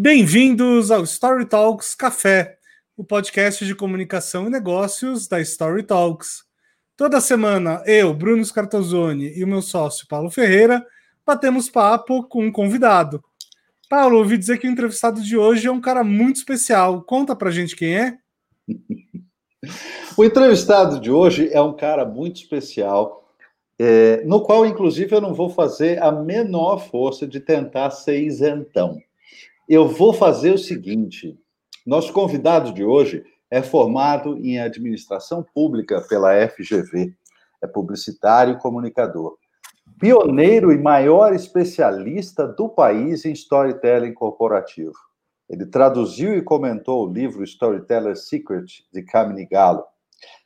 Bem-vindos ao Story Talks Café, o podcast de comunicação e negócios da Story Talks. Toda semana, eu, Bruno Scartozoni e o meu sócio Paulo Ferreira batemos papo com um convidado. Paulo, ouvi dizer que o entrevistado de hoje é um cara muito especial. Conta pra gente quem é. o entrevistado de hoje é um cara muito especial, é, no qual, inclusive, eu não vou fazer a menor força de tentar ser isentão eu vou fazer o seguinte: nosso convidado de hoje é formado em administração pública pela FGV, é publicitário e comunicador. Pioneiro e maior especialista do país em storytelling corporativo. Ele traduziu e comentou o livro Storyteller's Secret, de Camini Gallo.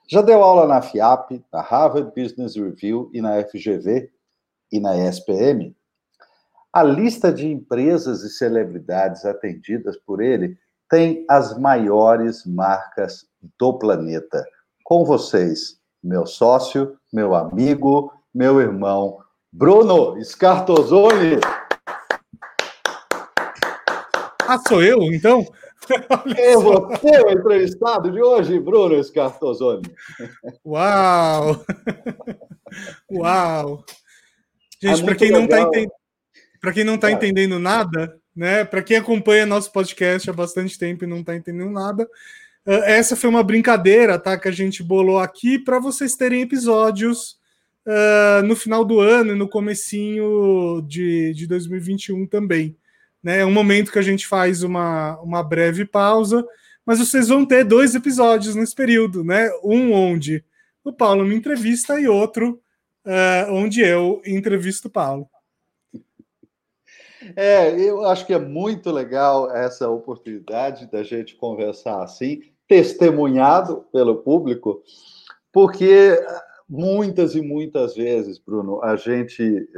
Já deu aula na FIAP, na Harvard Business Review e na FGV e na ESPM. A lista de empresas e celebridades atendidas por ele tem as maiores marcas do planeta. Com vocês, meu sócio, meu amigo, meu irmão, Bruno Scartozoni. Ah, sou eu, então? É você o entrevistado de hoje, Bruno Scartozoni. Uau! Uau! Gente, é para quem legal. não está entendendo para quem não está entendendo nada, né? Para quem acompanha nosso podcast há bastante tempo e não está entendendo nada, uh, essa foi uma brincadeira, tá? Que a gente bolou aqui para vocês terem episódios uh, no final do ano e no comecinho de, de 2021 também. Né? É um momento que a gente faz uma, uma breve pausa, mas vocês vão ter dois episódios nesse período, né? Um onde o Paulo me entrevista e outro uh, onde eu entrevisto o Paulo. É, eu acho que é muito legal essa oportunidade da gente conversar assim, testemunhado pelo público, porque muitas e muitas vezes, Bruno, a gente,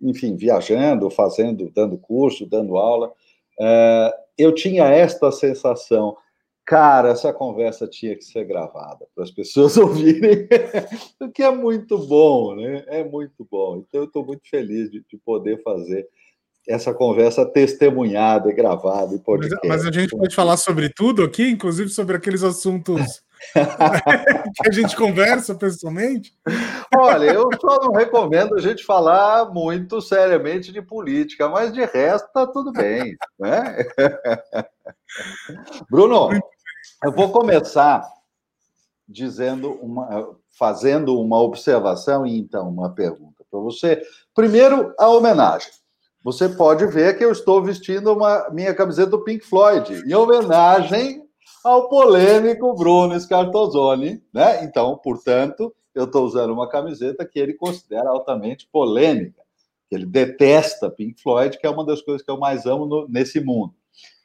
enfim, viajando, fazendo, dando curso, dando aula, é, eu tinha esta sensação, cara, essa conversa tinha que ser gravada para as pessoas ouvirem, o que é muito bom, né? É muito bom. Então, eu estou muito feliz de, de poder fazer essa conversa testemunhada e gravada e podcast. Mas, mas, a gente pode falar sobre tudo aqui, inclusive sobre aqueles assuntos que a gente conversa pessoalmente? Olha, eu só não recomendo a gente falar muito seriamente de política, mas de resto tá tudo bem. Né? Bruno, eu vou começar dizendo uma, fazendo uma observação e então uma pergunta para você. Primeiro, a homenagem você pode ver que eu estou vestindo uma minha camiseta do Pink Floyd, em homenagem ao polêmico Bruno Scartozoni, né? Então, portanto, eu estou usando uma camiseta que ele considera altamente polêmica, que ele detesta Pink Floyd, que é uma das coisas que eu mais amo no, nesse mundo.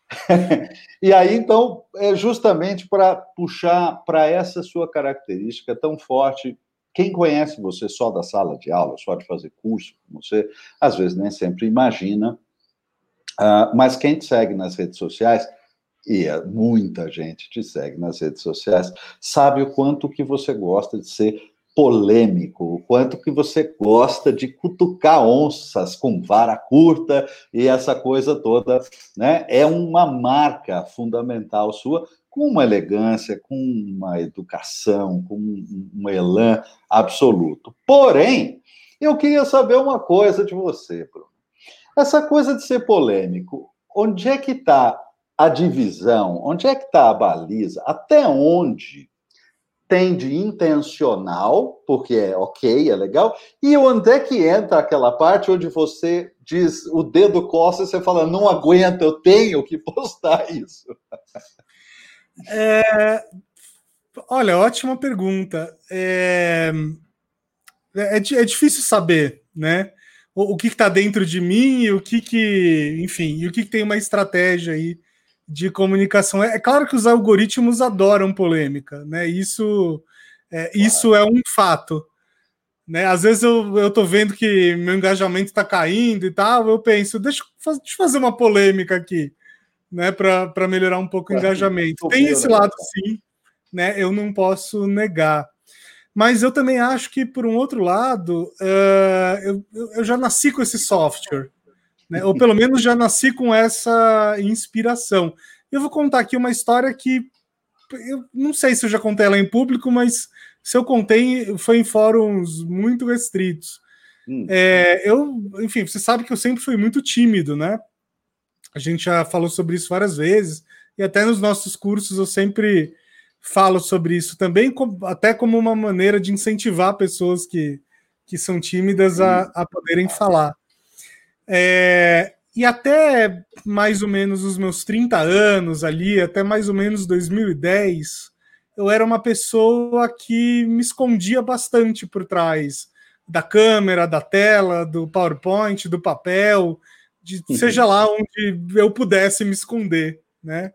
e aí, então, é justamente para puxar para essa sua característica tão forte quem conhece você só da sala de aula, só de fazer curso com você, às vezes nem sempre imagina, uh, mas quem te segue nas redes sociais, e é muita gente te segue nas redes sociais, sabe o quanto que você gosta de ser polêmico, o quanto que você gosta de cutucar onças com vara curta e essa coisa toda, né? É uma marca fundamental sua com uma elegância, com uma educação, com um elan absoluto. Porém, eu queria saber uma coisa de você, Bruno. Essa coisa de ser polêmico, onde é que está a divisão? Onde é que está a baliza? Até onde tem de intencional, porque é ok, é legal, e onde é que entra aquela parte onde você diz o dedo coça e você fala, não aguento, eu tenho que postar isso? É, olha, ótima pergunta. É, é, é difícil saber, né? O, o que está dentro de mim e o que que, enfim, e o que, que tem uma estratégia aí de comunicação. É, é, claro que os algoritmos adoram polêmica, né? Isso, é, isso é um fato. Né? Às vezes eu, eu tô vendo que meu engajamento está caindo e tal, eu penso, deixa, deixa eu fazer uma polêmica aqui né, para melhorar um pouco o engajamento. Tem esse lado, sim, né? Eu não posso negar. Mas eu também acho que, por um outro lado, uh, eu, eu já nasci com esse software. Né? Ou pelo menos já nasci com essa inspiração. Eu vou contar aqui uma história que eu não sei se eu já contei ela em público, mas se eu contei, foi em fóruns muito restritos. Hum. É, eu, enfim, você sabe que eu sempre fui muito tímido, né? A gente já falou sobre isso várias vezes, e até nos nossos cursos eu sempre falo sobre isso também, até como uma maneira de incentivar pessoas que, que são tímidas a, a poderem falar. É, e até mais ou menos os meus 30 anos ali, até mais ou menos 2010, eu era uma pessoa que me escondia bastante por trás da câmera, da tela, do PowerPoint, do papel, de seja lá onde eu pudesse me esconder, né?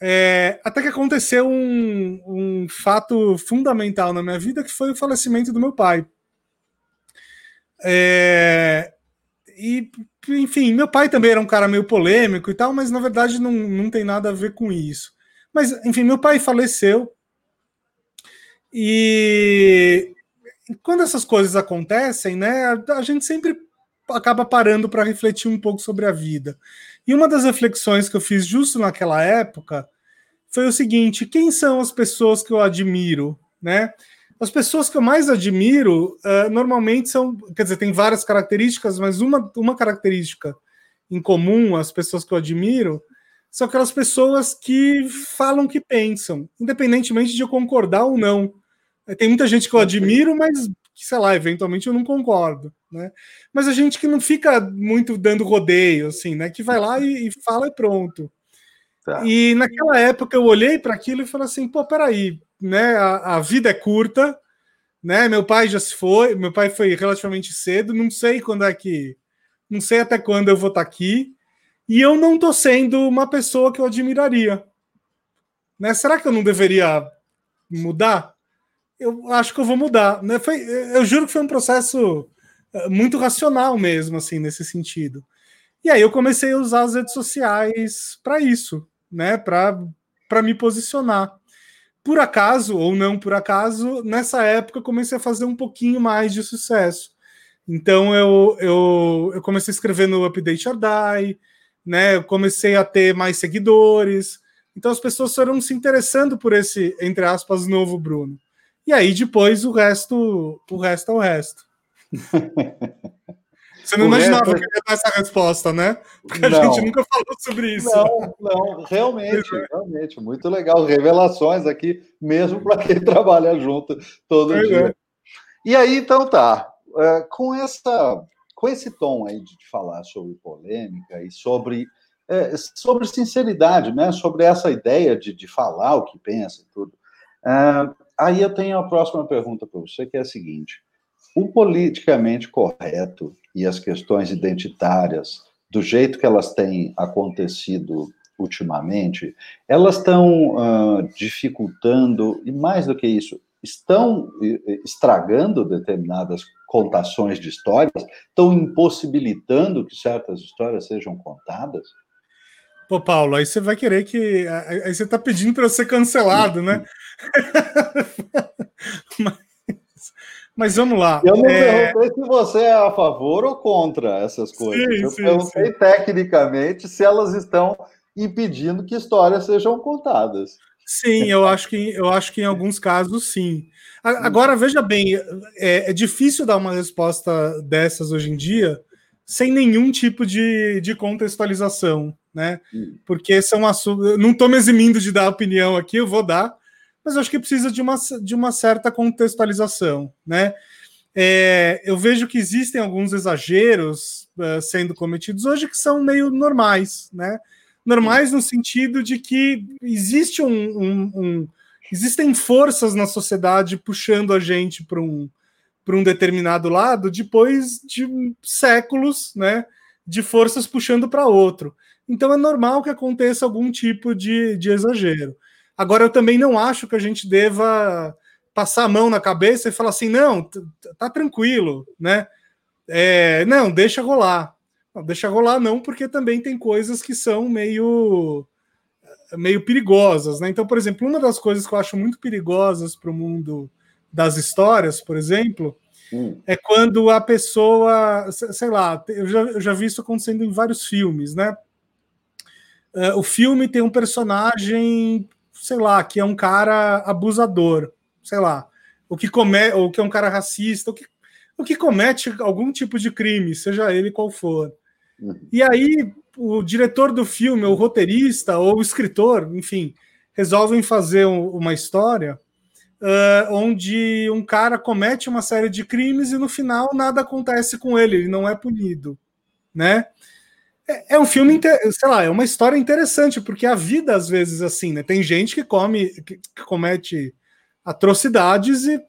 É, até que aconteceu um, um fato fundamental na minha vida, que foi o falecimento do meu pai. É, e, enfim, meu pai também era um cara meio polêmico e tal, mas na verdade não, não tem nada a ver com isso. Mas, enfim, meu pai faleceu. E quando essas coisas acontecem, né, a gente sempre acaba parando para refletir um pouco sobre a vida. E uma das reflexões que eu fiz justo naquela época foi o seguinte: quem são as pessoas que eu admiro, né? As pessoas que eu mais admiro uh, normalmente são, quer dizer, tem várias características, mas uma, uma característica em comum às pessoas que eu admiro são aquelas pessoas que falam que pensam, independentemente de eu concordar ou não. Tem muita gente que eu admiro, mas sei lá, eventualmente eu não concordo, né? Mas a gente que não fica muito dando rodeio, assim, né? Que vai lá e, e fala e pronto. Tá. E naquela época eu olhei para aquilo e falei assim, pô, peraí, né? A, a, vida é curta, né? Meu pai já se foi, meu pai foi relativamente cedo, não sei quando é que, não sei até quando eu vou estar tá aqui, e eu não tô sendo uma pessoa que eu admiraria, né? Será que eu não deveria mudar? Eu acho que eu vou mudar, né? Foi, eu juro que foi um processo eh, muito racional mesmo, assim, nesse sentido. E aí eu comecei a usar as redes sociais para isso, né? Para me posicionar por acaso ou não por acaso, nessa época eu comecei a fazer um pouquinho mais de sucesso. Então eu, eu, eu comecei a escrever no Update or Die, né? Eu comecei a ter mais seguidores. Então as pessoas foram se interessando por esse, entre aspas, novo Bruno. E aí depois o resto, o resto é o resto. Você não o imaginava resto... que ia dar essa resposta, né? Porque a gente nunca falou sobre isso. Não, não, realmente, é. realmente, muito legal. Revelações aqui, mesmo para quem trabalha junto todo é. dia. E aí, então tá. É, com, essa, com esse tom aí de falar sobre polêmica e sobre, é, sobre sinceridade, né? Sobre essa ideia de, de falar o que pensa e tudo. Aí eu tenho a próxima pergunta para você, que é a seguinte o politicamente correto e as questões identitárias, do jeito que elas têm acontecido ultimamente, elas estão uh, dificultando, e mais do que isso, estão estragando determinadas contações de histórias, estão impossibilitando que certas histórias sejam contadas? Pô, Paulo, aí você vai querer que. Aí você está pedindo para eu ser cancelado, né? Mas, mas vamos lá. Eu não é... perguntei se você é a favor ou contra essas coisas. Sim, eu sim, perguntei sim. tecnicamente se elas estão impedindo que histórias sejam contadas. Sim, eu acho que, eu acho que em alguns casos sim. Agora, veja bem, é, é difícil dar uma resposta dessas hoje em dia sem nenhum tipo de, de contextualização, né? Porque são assuntos. Não estou me eximindo de dar opinião aqui, eu vou dar, mas acho que precisa de uma, de uma certa contextualização, né? É, eu vejo que existem alguns exageros uh, sendo cometidos hoje que são meio normais, né? Normais no sentido de que existe um, um, um existem forças na sociedade puxando a gente para um, para um determinado lado depois de séculos, né? De forças puxando para outro. Então é normal que aconteça algum tipo de, de exagero. Agora, eu também não acho que a gente deva passar a mão na cabeça e falar assim, não, tá tranquilo, né? É, não, deixa rolar. Não, deixa rolar não, porque também tem coisas que são meio meio perigosas, né? Então, por exemplo, uma das coisas que eu acho muito perigosas para o mundo das histórias, por exemplo, Hum. É quando a pessoa, sei lá, eu já, eu já vi isso acontecendo em vários filmes, né? Uh, o filme tem um personagem, sei lá, que é um cara abusador, sei lá, o que come, ou que é um cara racista, o que, o que comete algum tipo de crime, seja ele qual for. Uhum. E aí o diretor do filme, o roteirista ou o escritor, enfim, resolvem fazer um, uma história uh, onde um cara comete uma série de crimes e no final nada acontece com ele, ele não é punido, né? É, é um filme, sei lá, é uma história interessante, porque a vida às vezes assim, né? Tem gente que come, que comete atrocidades e,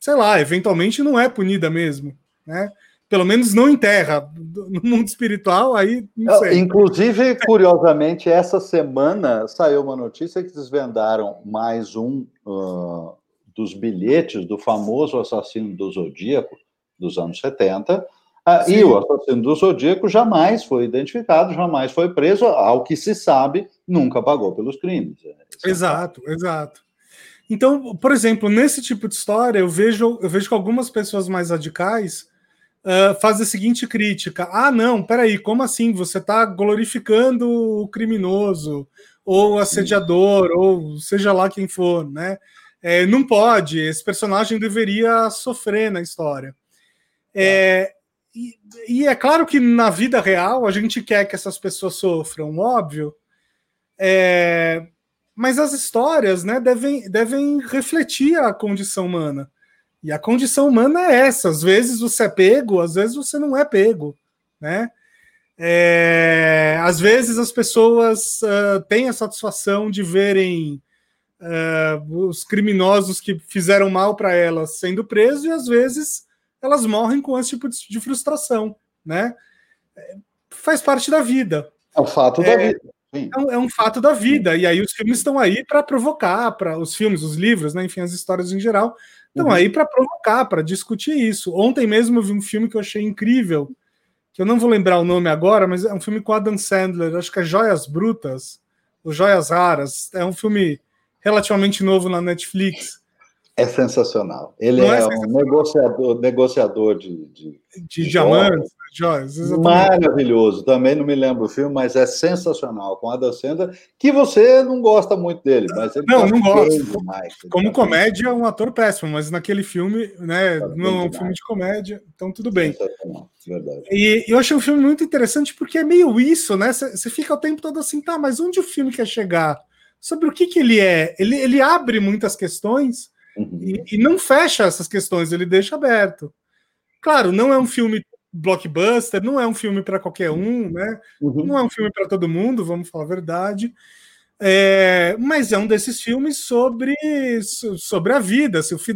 sei lá, eventualmente não é punida mesmo, né? Pelo menos não em terra. No mundo espiritual, aí não sei. Inclusive, curiosamente, essa semana saiu uma notícia que desvendaram mais um uh, dos bilhetes do famoso assassino do Zodíaco dos anos 70. Uh, ah, e o assassino do Zodíaco jamais foi identificado, jamais foi preso, ao que se sabe, nunca pagou pelos crimes. Exato, é exato. Então, por exemplo, nesse tipo de história, eu vejo, eu vejo que algumas pessoas mais radicais uh, faz a seguinte crítica: ah, não, peraí, como assim? Você está glorificando o criminoso, ou o assediador, ou seja lá quem for, né? É, não pode, esse personagem deveria sofrer na história. É, e, e, é claro que na vida real a gente quer que essas pessoas sofram, óbvio. É, mas as histórias né, devem, devem refletir a condição humana. E a condição humana é essa: às vezes você é pego, às vezes você não é pego, né? É, às vezes as pessoas uh, têm a satisfação de verem uh, os criminosos que fizeram mal para elas sendo presos, e às vezes elas morrem com esse tipo de frustração, né? É, faz parte da vida. É o fato da é, vida. É um, é um, fato da vida. E aí os filmes estão aí para provocar, para os filmes, os livros, né? enfim, as histórias em geral, estão uhum. aí para provocar, para discutir isso. Ontem mesmo eu vi um filme que eu achei incrível, que eu não vou lembrar o nome agora, mas é um filme com Adam Sandler, acho que é Joias Brutas, ou Joias Raras. É um filme relativamente novo na Netflix. É sensacional. Ele é, é um negociador, negociador de, de, de diamantes, joias. Maravilhoso. Também não me lembro o filme, mas é sensacional. Com Adam Sandler, que você não gosta muito dele, mas ele não, não gosto. Demais, Como tá comédia, é um ator péssimo, mas naquele filme, né, tá não é um filme de comédia, então tudo bem. Verdade. E eu achei um filme muito interessante porque é meio isso, né? Você fica o tempo todo assim, tá, mas onde o filme quer chegar? Sobre o que, que ele é? Ele, ele abre muitas questões Uhum. E, e, não fecha essas questões, ele deixa aberto. Claro, não é um filme blockbuster, não é um filme para qualquer um, né? Uhum. Não é um filme para todo mundo, vamos falar a verdade. É, mas é um desses filmes sobre, sobre a vida. Se o, fi,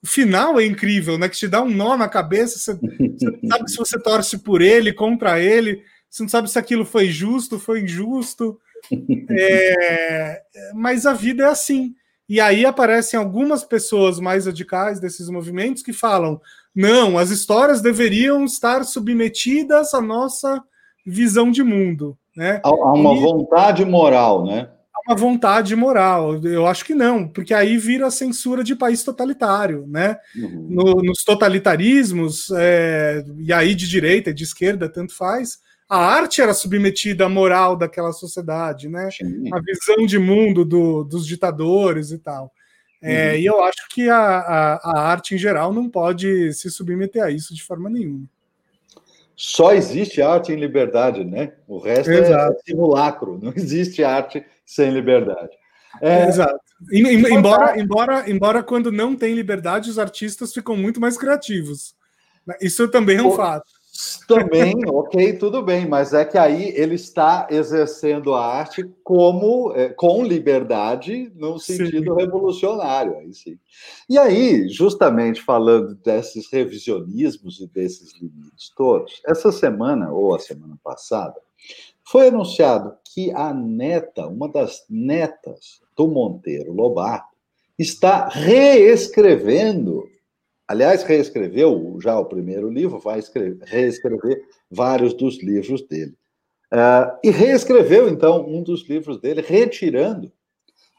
o, final é incrível, né? Que te dá um nó na cabeça. Você, você não sabe se você torce por ele, contra ele. Você não sabe se aquilo foi justo, foi injusto. É, mas a vida é assim. E aí aparecem algumas pessoas mais radicais desses movimentos que falam: não, as histórias deveriam estar submetidas à nossa visão de mundo. Né? Há uma e... vontade moral, né? Há uma vontade moral. Eu acho que não, porque aí vira censura de país totalitário. Né? Uhum. No, nos totalitarismos, é... e aí de direita e de esquerda, tanto faz, a arte era submetida à moral daquela sociedade, né? Sim. A visão de mundo do, dos ditadores e tal. É, uhum. E eu acho que a, a, a, arte em geral não pode se submeter a isso de forma nenhuma. Só existe arte em liberdade, né? O resto é Exato. é simulacro. Não existe arte sem liberdade. É... Exato. Embora, embora, embora quando não tem liberdade, os artistas ficam muito mais criativos. Isso também é um fato. Também, ok, tudo bem, mas é que aí ele está exercendo a arte como é, com liberdade no sentido sim. revolucionário, aí sim. E aí, justamente falando desses revisionismos e desses limites todos, essa semana ou a semana passada foi anunciado que a neta, uma das netas do Monteiro Lobato, está reescrevendo Aliás, reescreveu já o primeiro livro, vai escrever, reescrever vários dos livros dele. Uh, e reescreveu, então, um dos livros dele, retirando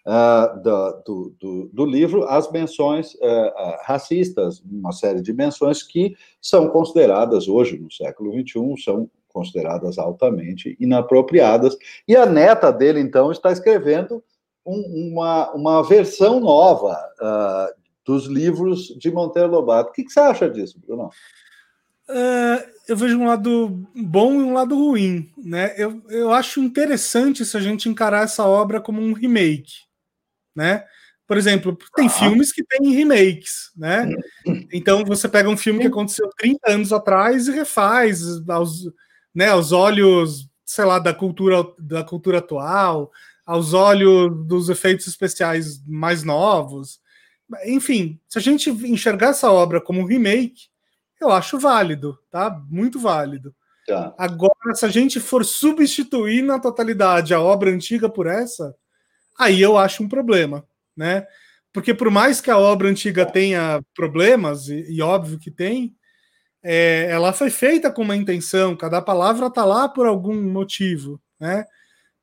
uh, do, do, do, do, livro as menções uh, racistas, uma série de menções que são consideradas hoje, no século XXI, são consideradas altamente inapropriadas. E a neta dele, então, está escrevendo um, uma, uma versão nova dos livros de Monteiro Lobato. O que, que você acha disso, Bruno? Uh, eu vejo um lado bom e um lado ruim. Né? Eu, eu acho interessante se a gente encarar essa obra como um remake. Né? Por exemplo, tem ah. filmes que têm remakes, né? Então você pega um filme que aconteceu 30 anos atrás e refaz aos, né, aos olhos, sei lá, da cultura da cultura atual, aos olhos dos efeitos especiais mais novos. Enfim, se a gente enxergar essa obra como um remake, eu acho válido, tá? Muito válido. Tá. Agora, se a gente for substituir na totalidade a obra antiga por essa, aí eu acho um problema, né? Porque por mais que a obra antiga tenha problemas, e, e óbvio que tem, é, ela foi feita com uma intenção, cada palavra está lá por algum motivo, né?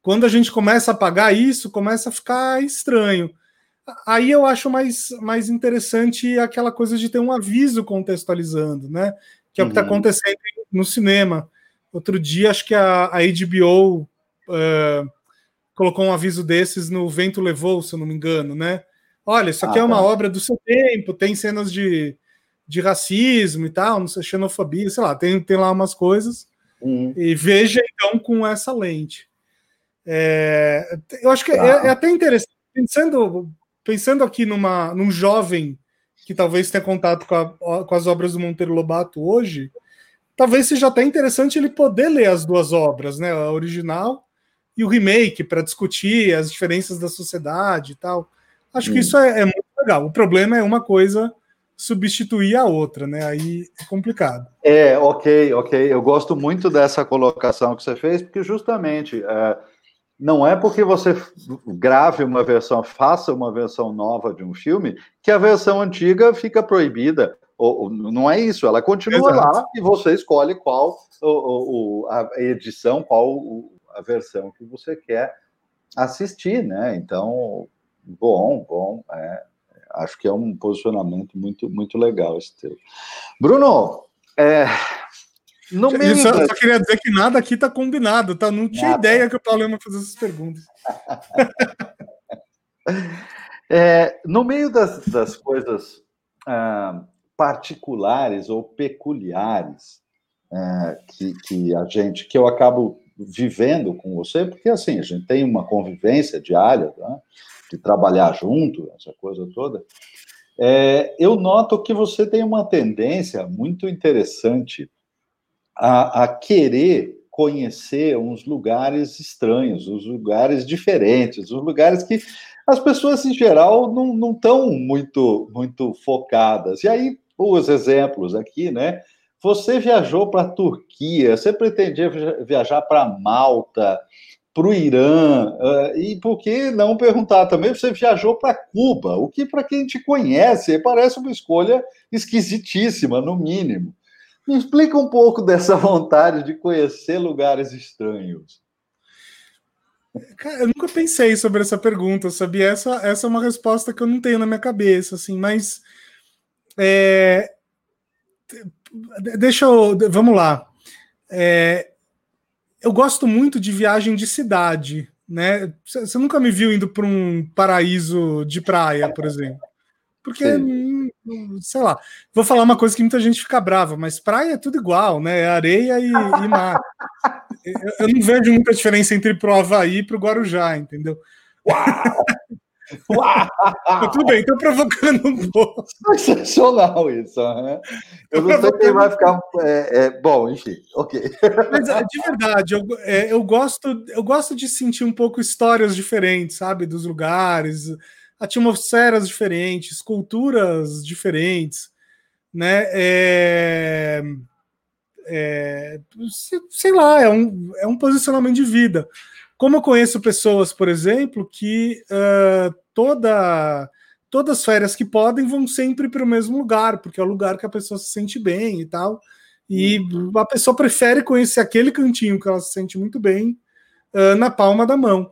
Quando a gente começa a pagar isso, começa a ficar estranho. Aí eu acho mais, mais interessante aquela coisa de ter um aviso contextualizando, né? Que é o que está uhum. acontecendo no cinema. Outro dia, acho que a, a HBO uh, eh, colocou um aviso desses no Vento Levou, se eu não me engano, né? Olha, isso aqui ah, é uma tá. obra do seu tempo, tem cenas de, de racismo e tal, não sei, xenofobia, sei lá, tem, tem lá umas coisas. Uhum. E veja então com essa lente. É, eu acho que é, é, até interessante, pensando pensando aqui numa, num jovem que talvez tenha contato com, a, com as obras do Monteiro Lobato hoje, talvez seja até interessante ele poder ler as duas obras, né? A original e o remake, para discutir as diferenças da sociedade e tal. Acho hum. que isso é, é, muito legal. O problema é uma coisa substituir a outra, né? Aí é complicado. É, ok, ok. Eu gosto muito dessa colocação que você fez, porque justamente. É não é porque você grave uma versão, faça uma versão nova de um filme, que a versão antiga fica proibida. Ou, não é isso, ela continua Exato. lá e você escolhe qual o, a edição, qual a versão que você quer assistir, né? Então, bom, bom, é, acho que é um posicionamento muito, muito legal esse teu. Bruno, é, no meio eu só, queria dizer que nada aqui tá combinado, tá? Não tinha nada. ideia que o Paulo ia fazer essas perguntas. é, no meio das, das coisas ah, particulares ou peculiares é, que, que a gente, que eu acabo vivendo com você, porque assim, a gente tem uma convivência diária, né, de trabalhar junto, essa coisa toda. É, eu noto que você tem uma tendência muito interessante a, a querer conhecer uns lugares estranhos, os lugares diferentes, os lugares que as pessoas em geral não estão muito muito focadas. E aí os exemplos aqui, né? Você viajou para a Turquia, você pretendia viajar para Malta, para o Irã, e por que não perguntar também? Você viajou para Cuba, o que para quem te conhece parece uma escolha esquisitíssima, no mínimo. Me explica um pouco dessa vontade de conhecer lugares estranhos. Cara, eu nunca pensei sobre essa pergunta, sabia? Essa, essa é uma resposta que eu não tenho na minha cabeça, assim, mas. É, deixa eu. Vamos lá. É, eu gosto muito de viagem de cidade, né? Você nunca me viu indo para um paraíso de praia, por exemplo. Porque sei lá, vou falar uma coisa que muita gente fica brava, mas praia é tudo igual, né? É areia e, e mar. eu, eu, não vejo muita diferença entre pro Havaí e pro Guarujá, entendeu? Uau! Uau! tudo bem, estou provocando um pouco. Sensacional isso, né? Eu não sei quem vai ficar. É, é, bom, enfim, ok. Mas é, de verdade, eu, é, eu, gosto, eu gosto de sentir um pouco histórias diferentes, sabe? Dos lugares atmosferas diferentes, culturas diferentes, né? É, é, sei lá, é um, é um posicionamento de vida. Como eu conheço pessoas, por exemplo, que uh, toda todas as férias que podem vão sempre para o mesmo lugar, porque é o lugar que a pessoa se sente bem e tal. E a pessoa prefere conhecer aquele cantinho que ela se sente muito bem uh, na palma da mão.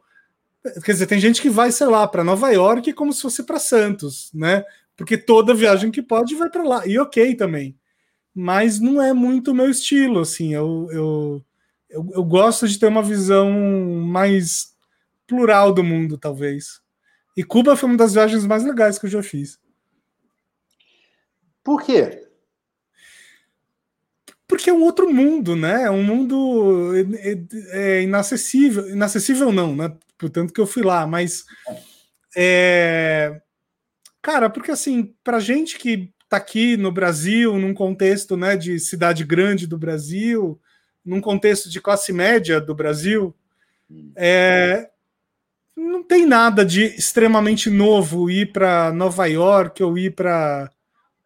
Quer dizer, tem gente que vai, sei lá, para Nova York como se fosse para Santos, né? Porque toda viagem que pode vai para lá. E ok também. Mas não é muito o meu estilo, assim. Eu, eu, eu, eu gosto de ter uma visão mais plural do mundo, talvez. E Cuba foi uma das viagens mais legais que eu já fiz. Por quê? Porque é um outro mundo, né? É um mundo é, é inacessível. Inacessível não, né? Portanto que eu fui lá, mas é... cara, porque assim, pra gente que tá aqui no Brasil, num contexto, né, de cidade grande do Brasil, num contexto de classe média do Brasil, é... não tem nada de extremamente novo ir para Nova York ou ir para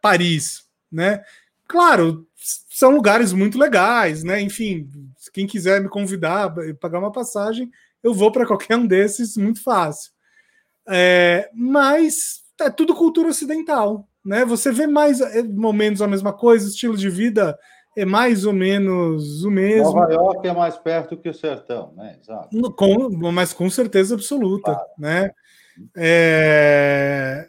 Paris, né? Claro, são lugares muito legais, né? Enfim, quem quiser me convidar, pagar uma passagem, eu vou para qualquer um desses muito fácil. É, mas é tudo cultura ocidental, né? Você vê mais é, momentos a mesma coisa, estilo de vida é mais ou menos o mesmo. Nova York é mais perto que o sertão, né? Exato. Com, mas com certeza absoluta, claro. né? É,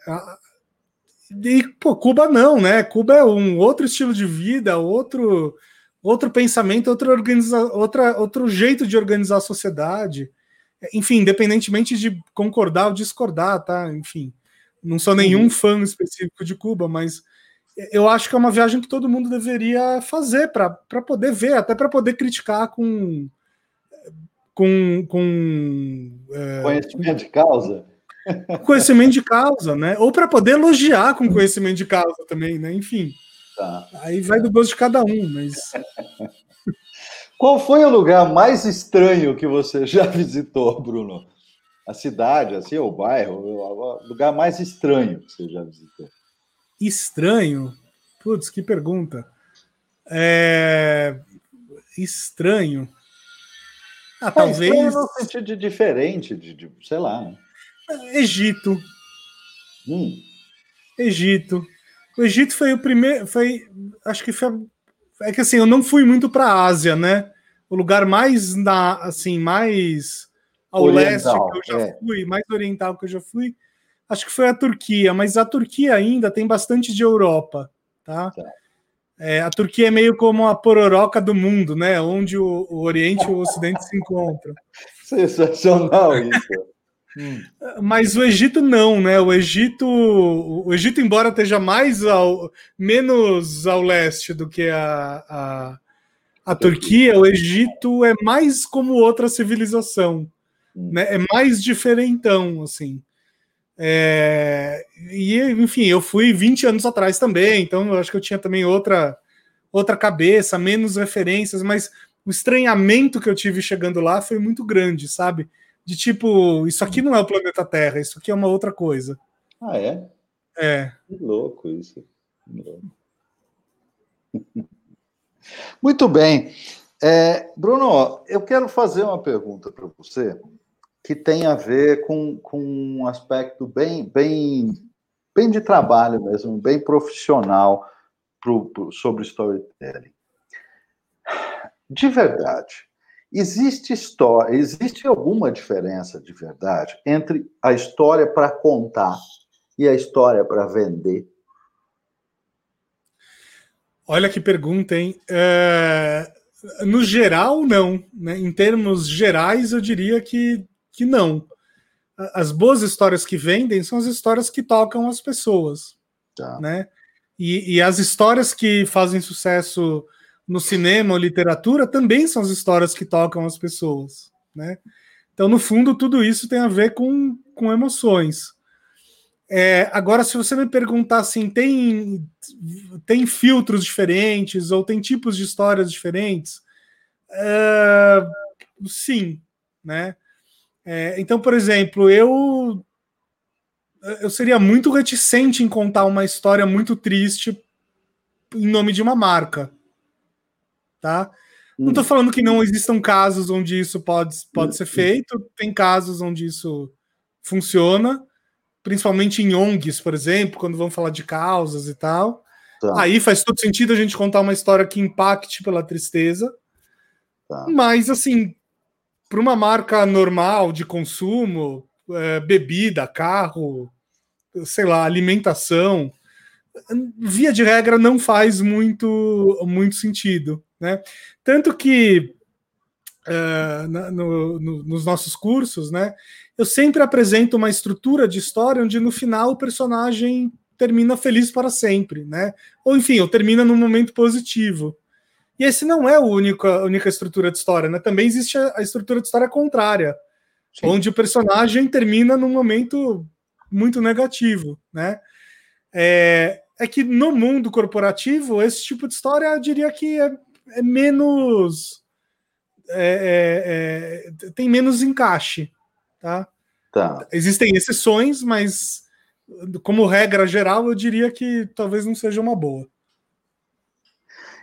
e pô, Cuba não, né? Cuba é um outro estilo de vida, outro outro pensamento, outro, organiza, outra, outro jeito de organizar a sociedade. Enfim, independentemente de concordar ou discordar, tá? Enfim, não sou nenhum uhum. fã específico de Cuba, mas eu acho que é uma viagem que todo mundo deveria fazer para poder ver, até para poder criticar com. com. com é, conhecimento de causa. Conhecimento de causa, né? Ou para poder elogiar com conhecimento de causa também, né? Enfim. Tá. Aí vai do gosto de cada um, mas. Qual foi o lugar mais estranho que você já visitou, Bruno? A cidade, assim, o bairro, o lugar mais estranho que você já visitou? Estranho? Putz, que pergunta. É... Estranho. Ah, é, talvez. Estranho no sentido de diferente, de, de sei lá. Né? Egito. Hum. Egito. O Egito foi o primeiro. Foi. Acho que foi é que assim, eu não fui muito para a Ásia, né? O lugar mais na, assim, mais ao oriental, leste que eu já é. fui, mais oriental que eu já fui, acho que foi a Turquia, mas a Turquia ainda tem bastante de Europa, tá? tá. É, a Turquia é meio como a pororoca do mundo, né? Onde o, o Oriente e o Ocidente se encontram. Sensacional isso. Hum. Mas o Egito não, né? O Egito, o Egito, embora esteja mais ao menos ao leste do que a, a, a Turquia, o Egito é mais como outra civilização, hum. né? É mais diferentão, assim. É, e enfim, eu fui 20 anos atrás também, então eu acho que eu tinha também outra outra cabeça, menos referências, mas o estranhamento que eu tive chegando lá foi muito grande, sabe? De tipo, isso aqui não é o planeta Terra, isso aqui é uma outra coisa. Ah, é? É. Que louco isso. Muito bem. É, Bruno, eu quero fazer uma pergunta para você que tem a ver com, com um aspecto bem, bem, bem de trabalho mesmo, bem profissional pro, pro, sobre storytelling. De verdade, Existe história, existe alguma diferença de verdade entre a história para contar e a história para vender? Olha que pergunta, hein? É... No geral, não. Né? Em termos gerais, eu diria que, que não. As boas histórias que vendem são as histórias que tocam as pessoas. Tá. Né? E, e as histórias que fazem sucesso no cinema ou literatura também são as histórias que tocam as pessoas, né? Então, no fundo, tudo isso tem a ver com, com emoções. É, agora, se você me perguntar assim, tem, tem filtros diferentes ou tem tipos de histórias diferentes? É, sim, né? É, então, por exemplo, eu eu seria muito reticente em contar uma história muito triste em nome de uma marca tá? Não estou hum. falando que não existam casos onde isso pode, pode ser feito, tem casos onde isso funciona, principalmente em ONGs, por exemplo, quando vão falar de causas e tal. Tá. Aí faz todo sentido a gente contar uma história que impacte pela tristeza. Tá. Mas, assim, para uma marca normal de consumo, é, bebida, carro, sei lá, alimentação, via de regra não faz muito, muito sentido. Né? Tanto que uh, no, no, nos nossos cursos, né, eu sempre apresento uma estrutura de história onde no final o personagem termina feliz para sempre, né? Ou enfim, ou termina num momento positivo. E esse não é a única, única estrutura de história, né? Também existe a, a estrutura de história contrária, Sim. onde o personagem termina num momento muito negativo, né? É, é que no mundo corporativo, esse tipo de história eu diria que é, é menos. É, é, é tem menos encaixe. Tá? tá? Existem exceções, mas como regra geral, eu diria que talvez não seja uma boa.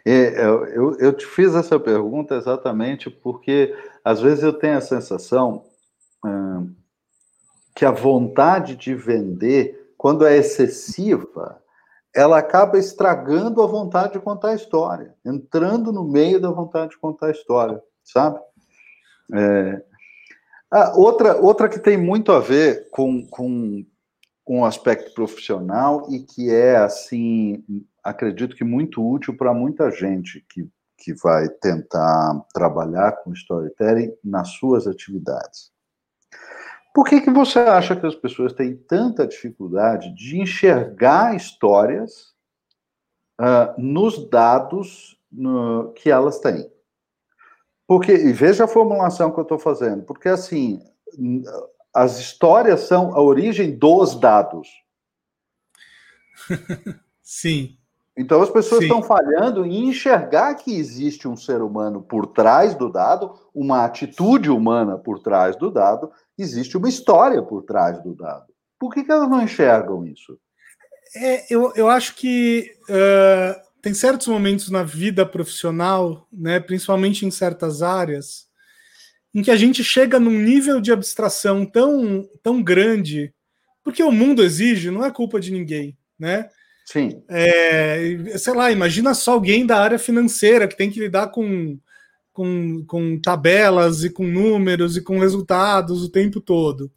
É, eu, eu te fiz essa pergunta exatamente porque às vezes eu tenho a sensação hum, que a vontade de vender, quando é excessiva, ela acaba estragando a vontade de contar a história, entrando no meio da vontade de contar a história, sabe? É... Ah, outra, outra que tem muito a ver com, com, com o aspecto profissional e que é, assim, acredito que muito útil para muita gente que, que vai tentar trabalhar com storytelling nas suas atividades. Por que, que você acha que as pessoas têm tanta dificuldade de enxergar histórias uh, nos dados no, que elas têm? Porque, e veja a formulação que eu estou fazendo, porque assim, as histórias são a origem dos dados. Sim. Então as pessoas Sim. estão falhando em enxergar que existe um ser humano por trás do dado, uma atitude humana por trás do dado, existe uma história por trás do dado. Por que, que elas não enxergam isso? É, eu, eu acho que uh, tem certos momentos na vida profissional, né, principalmente em certas áreas, em que a gente chega num nível de abstração tão, tão grande, porque o mundo exige, não é culpa de ninguém, né? Sim. É, sei lá, imagina só alguém da área financeira que tem que lidar com com, com tabelas e com números e com resultados o tempo todo.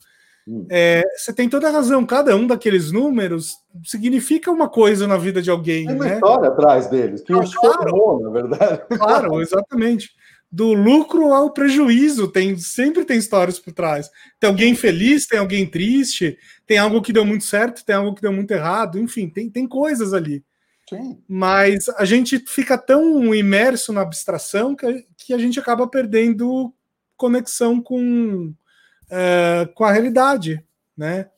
Hum. É, você tem toda a razão, cada um daqueles números significa uma coisa na vida de alguém. Tem uma né? história atrás deles, que os claro, formou, na verdade. Claro, exatamente. Do lucro ao prejuízo, tem, sempre tem histórias por trás. Tem alguém feliz, tem alguém triste, tem algo que deu muito certo, tem algo que deu muito errado, enfim, tem, tem coisas ali. Sim. Mas a gente fica tão imerso na abstração que, que a gente acaba perdendo conexão com, é, com a realidade, né?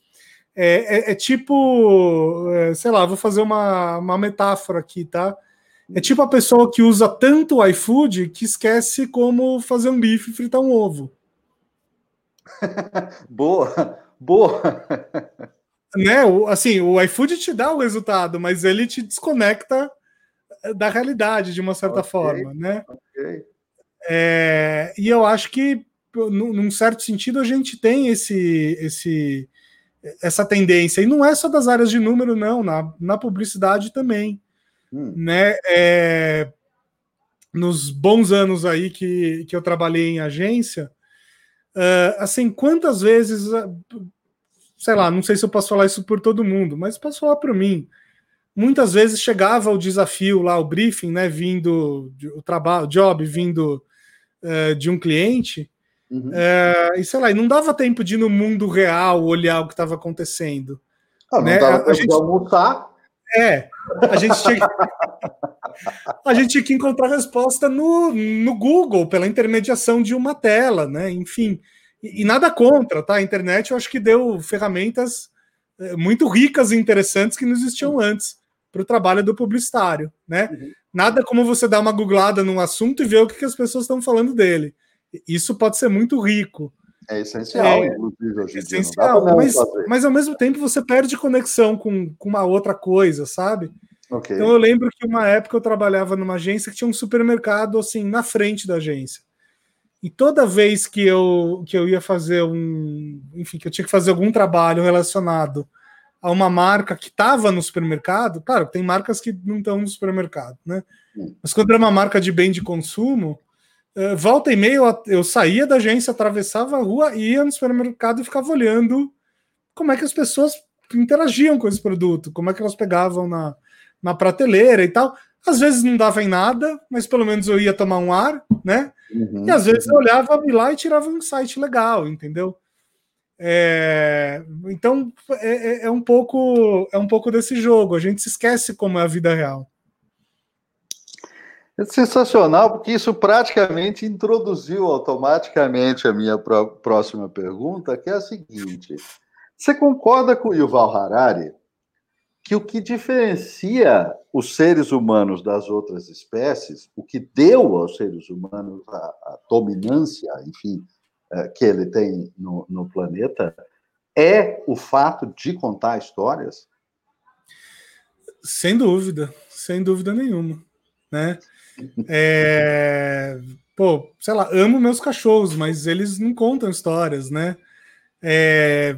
É, é, é tipo, é, sei lá, vou fazer uma, uma metáfora aqui, tá? É tipo a pessoa que usa tanto o iFood que esquece como fazer um bife e fritar um ovo. boa, boa. Né? O, assim, o iFood te dá o resultado, mas ele te desconecta eh, da realidade de uma certa okay, forma, né? Okay. É, e eu acho que, num certo sentido, a gente tem esse, esse, essa tendência. E não é só das áreas de número, não, na, na publicidade também. Hum. Né? É, nos bons anos aí que, que eu trabalhei em agência, uh, assim, quantas vezes sei lá, não sei se eu posso falar isso por todo mundo, mas posso falar para mim. Muitas vezes chegava o desafio lá, o briefing, né, vindo, o trabalho, o job vindo uh, de um cliente, uhum. uh, e sei lá, e não dava tempo de ir no mundo real olhar o que estava acontecendo. Ah, né? Não dava tempo gente... de almoçar. É, a gente tinha, a gente tinha que encontrar resposta no, no Google, pela intermediação de uma tela, né? Enfim. E, e, nada contra, tá? A internet eu acho que deu ferramentas é, muito ricas e interessantes que não existiam antes para o trabalho do publicitário, né? Uhum. Nada como você dar uma googlada num assunto e ver o que, que as pessoas estão falando dele. Isso pode ser muito rico. É essencial, é, inclusive, hoje essencial, mas, mas ao mesmo tempo você perde conexão com, com uma outra coisa, sabe? Okay. Então eu lembro que uma época eu trabalhava numa agência que tinha um supermercado assim na frente da agência. E toda vez que eu, que eu ia fazer um. Enfim, que eu tinha que fazer algum trabalho relacionado a uma marca que estava no supermercado, claro, tem marcas que não estão no supermercado, né? Mas quando era uma marca de bem de consumo, Uh, volta e meia eu, eu saía da agência, atravessava a rua, ia no supermercado e ficava olhando como é que as pessoas interagiam com esse produto, como é que elas pegavam na, na prateleira e tal. Às vezes não dava em nada, mas pelo menos eu ia tomar um ar, né? Uhum, e às vezes eu olhava lá e tirava um site legal, entendeu? É, então é, é, é, um pouco é um pouco desse jogo. A gente se esquece como é a vida real. É sensacional, porque isso praticamente introduziu automaticamente a minha próxima pergunta, que é a seguinte: você concorda com o Yuval Harari que o que diferencia os seres humanos das outras espécies, o que deu aos seres humanos a, a dominância, enfim, é, que ele tem no, no planeta, é o fato de contar histórias? Sem dúvida, sem dúvida nenhuma, né? É, pô, sei lá, amo meus cachorros, mas eles não contam histórias, né? É,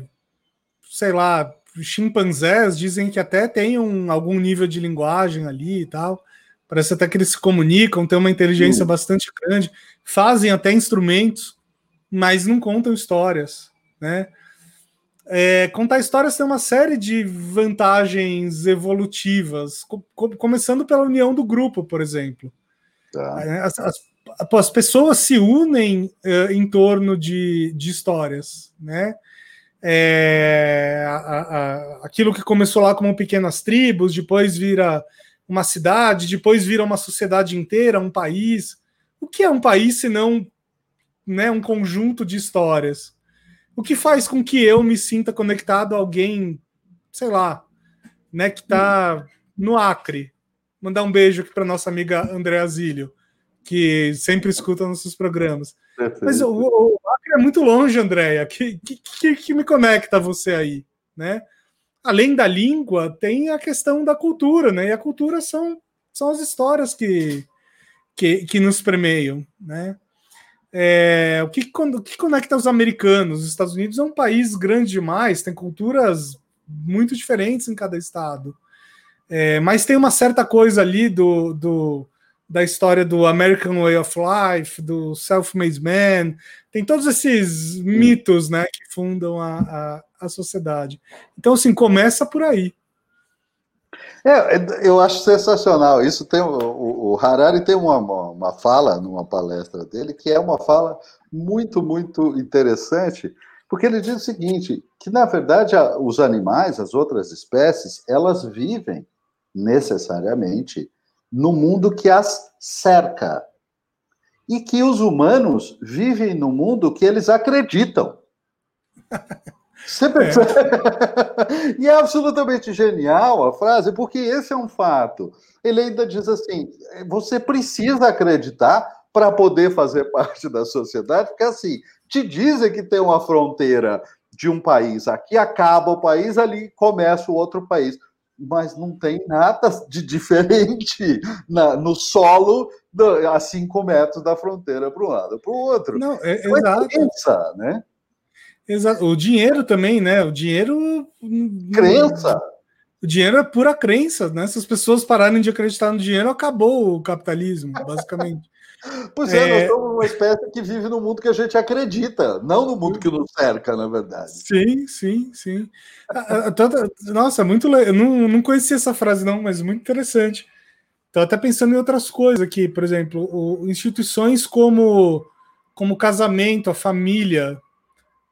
sei lá, chimpanzés dizem que até tem um, algum nível de linguagem ali e tal. Parece até que eles se comunicam, têm uma inteligência uhum. bastante grande, fazem até instrumentos, mas não contam histórias, né? É, contar histórias tem uma série de vantagens evolutivas, co começando pela união do grupo, por exemplo. Tá. É, as, as, as, pessoas se unem uh, em torno de, de histórias, né? É, a, a, aquilo que começou lá como pequenas tribos, depois vira uma cidade, depois vira uma sociedade inteira, um país. O que é um país se não né, um conjunto de histórias? O que faz com que eu me sinta conectado a alguém, sei lá, né, que está no Acre? Mandar um beijo aqui para nossa amiga Andréa Zílio, que sempre escuta nossos programas. Mas o, o, Acre é muito longe, Andréia. Que, que, que, me conecta você aí, né? Além da língua, tem a questão da cultura, né? E a cultura são, são as histórias que, que, que nos permeiam, né? É, o que, que conecta os americanos? Os Estados Unidos é um país grande demais, tem culturas muito diferentes em cada estado. É, mas tem uma certa coisa ali do, do, da história do American Way of Life, do Self-Made Man, tem todos esses mitos né, que fundam a, a, a sociedade. Então, assim, começa por aí. É, eu acho sensacional. Isso tem o, o Harari tem uma, uma fala numa palestra dele que é uma fala muito, muito interessante, porque ele diz o seguinte: que na verdade os animais, as outras espécies, elas vivem necessariamente no mundo que as cerca. E que os humanos vivem no mundo que eles acreditam. Você percebe? É. e é absolutamente genial a frase, porque esse é um fato. Ele ainda diz assim: você precisa acreditar para poder fazer parte da sociedade, porque assim, te dizem que tem uma fronteira de um país, aqui acaba o país, ali começa o outro país mas não tem nada de diferente na, no solo do, a 5 metros da fronteira para um lado para o outro. Não, é, exato. Crença, né? Exato. O dinheiro também, né? O dinheiro. Crença. O dinheiro é pura crença, né? Se as pessoas pararem de acreditar no dinheiro, acabou o capitalismo, basicamente. Pois é, é, nós somos uma espécie que vive no mundo que a gente acredita, não no mundo que nos cerca, na verdade. Sim, sim, sim. Nossa, muito legal. Eu não, não conhecia essa frase, não, mas muito interessante. Estou até pensando em outras coisas aqui, por exemplo, o, instituições como, como casamento, a família,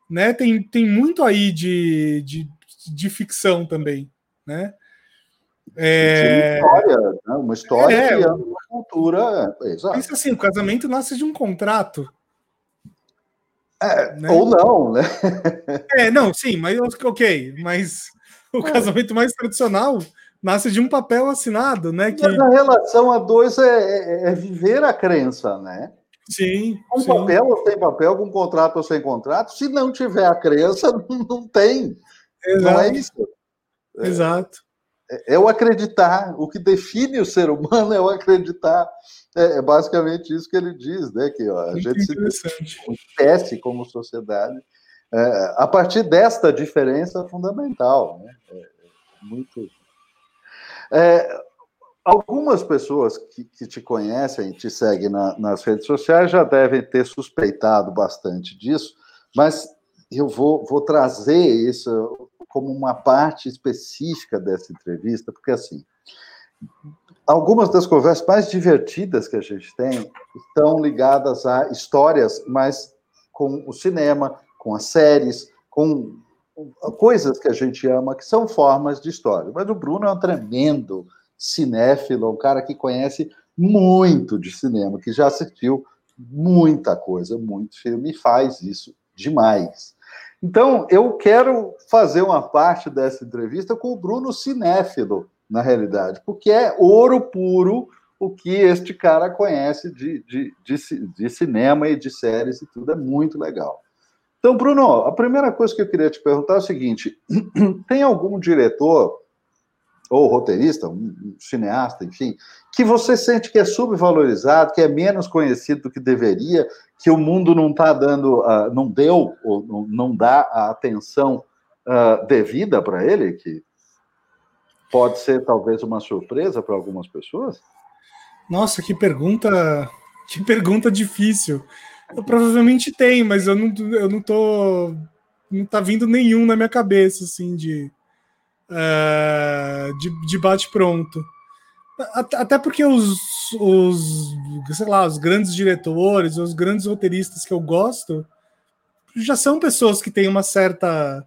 né? Tem, tem muito aí de, de, de ficção também, né? É... Uma história, né? uma história é, que é uma cultura. É, exato. Pensa assim, o casamento nasce de um contrato. É, né? Ou não, né? É, não, sim, mas ok, mas o é. casamento mais tradicional nasce de um papel assinado, né? Que... a relação a dois é, é, é, viver a crença, né? Sim. Com sim. papel ou sem papel, com contrato ou sem contrato, se não tiver a crença, não tem. Exato. Não é isso. Exato. É, é o acreditar. O que define o ser humano é o acreditar. É, é basicamente isso que ele diz, né? Que ó, a Muito gente se espécie, como sociedade, é, a partir desta diferença fundamental, né? É, muito. É, algumas pessoas que, que, te conhecem, te seguem na, nas redes sociais, já devem ter suspeitado bastante disso, mas eu vou, vou trazer isso como uma parte específica dessa entrevista, porque assim, algumas das conversas mais divertidas que a gente tem estão ligadas a histórias, mas com o cinema, com as séries, com coisas que a gente ama, que são formas de história. Mas o Bruno é um tremendo cinéfilo, um cara que conhece muito de cinema, que já assistiu muita coisa, muito filme, e faz isso demais. Então, eu quero fazer uma parte dessa entrevista com o Bruno cinéfilo, na realidade, porque é ouro puro o que este cara conhece de, de, de, de cinema e de séries e tudo, é muito legal. Então, Bruno, a primeira coisa que eu queria te perguntar é o seguinte: tem algum diretor ou roteirista, um cineasta, enfim, que você sente que é subvalorizado, que é menos conhecido do que deveria, que o mundo não está dando, uh, não deu ou não dá a atenção uh, devida para ele, que pode ser talvez uma surpresa para algumas pessoas? Nossa, que pergunta, que pergunta difícil. Eu provavelmente tem, mas eu não, eu não tô. Não tá vindo nenhum na minha cabeça, assim, de. Uh, de, de bate-pronto. Até porque os, os, sei lá, os grandes diretores, os grandes roteiristas que eu gosto, já são pessoas que têm uma certa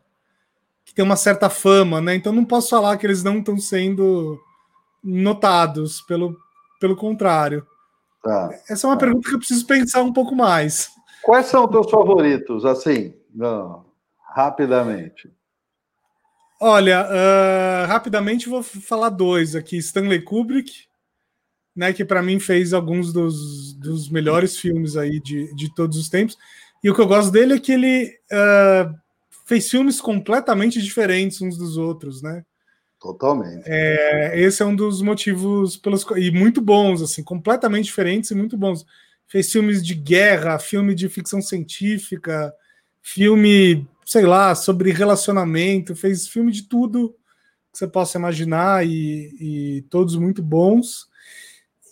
que têm uma certa fama, né? Então não posso falar que eles não estão sendo notados, pelo, pelo contrário. Tá. Essa é uma tá. pergunta que eu preciso pensar um pouco mais. Quais são os teus favoritos, assim, não, rapidamente? Olha, uh, rapidamente vou falar dois aqui. Stanley Kubrick, né, que para mim fez alguns dos, dos melhores filmes aí de, de todos os tempos. E o que eu gosto dele é que ele uh, fez filmes completamente diferentes uns dos outros, né? Totalmente. É, esse é um dos motivos pelos e muito bons, assim, completamente diferentes e muito bons. Fez filmes de guerra, filme de ficção científica, filme, sei lá, sobre relacionamento, fez filme de tudo que você possa imaginar e, e todos muito bons.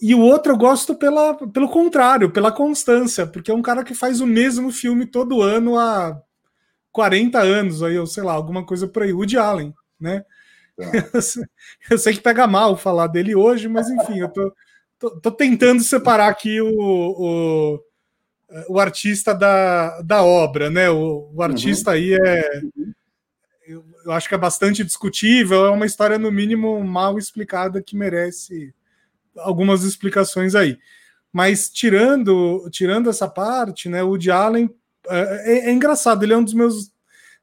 E o outro eu gosto pela, pelo contrário, pela constância, porque é um cara que faz o mesmo filme todo ano há 40 anos, aí, ou sei lá, alguma coisa por aí. Woody Allen, né? eu sei que pega mal falar dele hoje, mas enfim, eu tô, tô, tô tentando separar aqui o, o, o, artista da, da obra, né? O, o artista uhum. aí é. Eu, eu acho que é bastante discutível, é uma história, no mínimo, mal explicada que merece algumas explicações aí. Mas tirando, tirando essa parte, né, o Woody Allen é, é, é engraçado, ele é um dos meus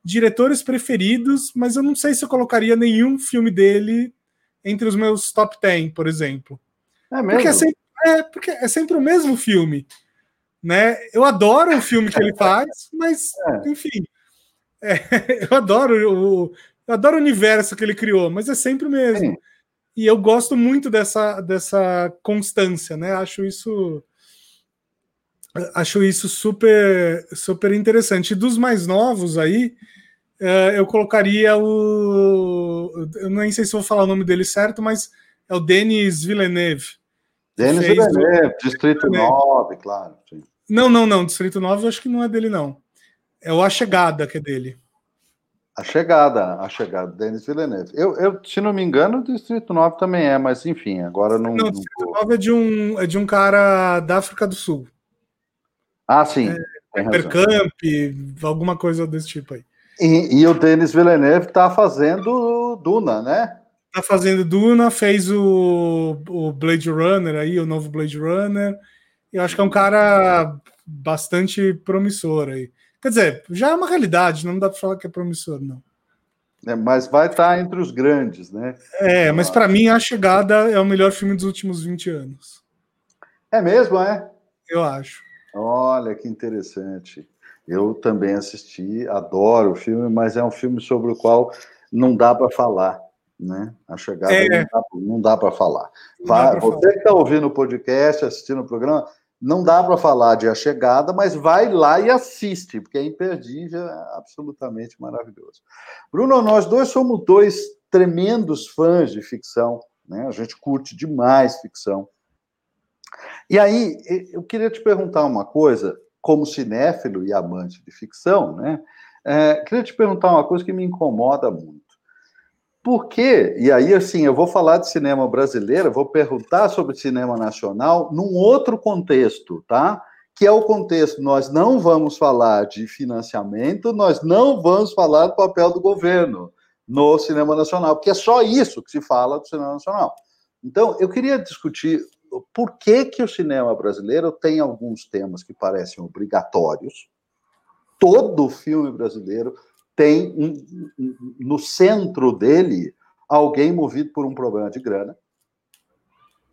diretores preferidos, mas eu não sei se eu colocaria nenhum filme dele entre os meus top 10, por exemplo. É mesmo? Porque é sempre, é, porque é sempre o mesmo filme. Né? Eu adoro o filme que ele faz, mas, é. enfim, é, eu adoro o, eu adoro o universo que ele criou, mas é sempre o mesmo. Sim. E eu gosto muito dessa, dessa constância, né? Acho isso acho isso super super interessante. E dos mais novos aí, uh, eu colocaria o. Eu nem sei se vou falar o nome dele certo, mas é o Denis Villeneuve. Denis Villeneuve, o... Distrito 9, claro. Sim. Não, não, não. Distrito 9 eu acho que não é dele, não. É o A Chegada que é dele. A Chegada, A Chegada, Denis Villeneuve. Eu, eu, se não me engano, o Distrito 9 também é, mas enfim, agora não. Não, o Distrito não... 9 é de, um, é de um cara da África do Sul. Ah, sim. É, alguma coisa desse tipo aí. E, e o Denis Villeneuve está fazendo Duna, né? Tá fazendo Duna, fez o, o Blade Runner aí, o novo Blade Runner. Eu acho que é um cara bastante promissor aí. Quer dizer, já é uma realidade, não dá para falar que é promissor, não. É, mas vai estar tá entre os grandes, né? É, mas para mim A Chegada é o melhor filme dos últimos 20 anos. É mesmo, é? Eu acho. Olha que interessante. Eu também assisti, adoro o filme, mas é um filme sobre o qual não dá para falar, né? A chegada é. não dá, dá para falar. Vai, você falar. que está ouvindo o podcast, assistindo o programa, não dá para falar de A Chegada, mas vai lá e assiste, porque é imperdível, é absolutamente maravilhoso. Bruno, nós dois somos dois tremendos fãs de ficção né? A gente curte demais ficção. E aí, eu queria te perguntar uma coisa, como cinéfilo e amante de ficção, né? É, queria te perguntar uma coisa que me incomoda muito. Por quê? E aí, assim, eu vou falar de cinema brasileiro, vou perguntar sobre cinema nacional num outro contexto, tá? Que é o contexto, nós não vamos falar de financiamento, nós não vamos falar do papel do governo no cinema nacional, porque é só isso que se fala do cinema nacional. Então, eu queria discutir por que, que o cinema brasileiro tem alguns temas que parecem obrigatórios. Todo filme brasileiro tem um, um, no centro dele alguém movido por um problema de grana.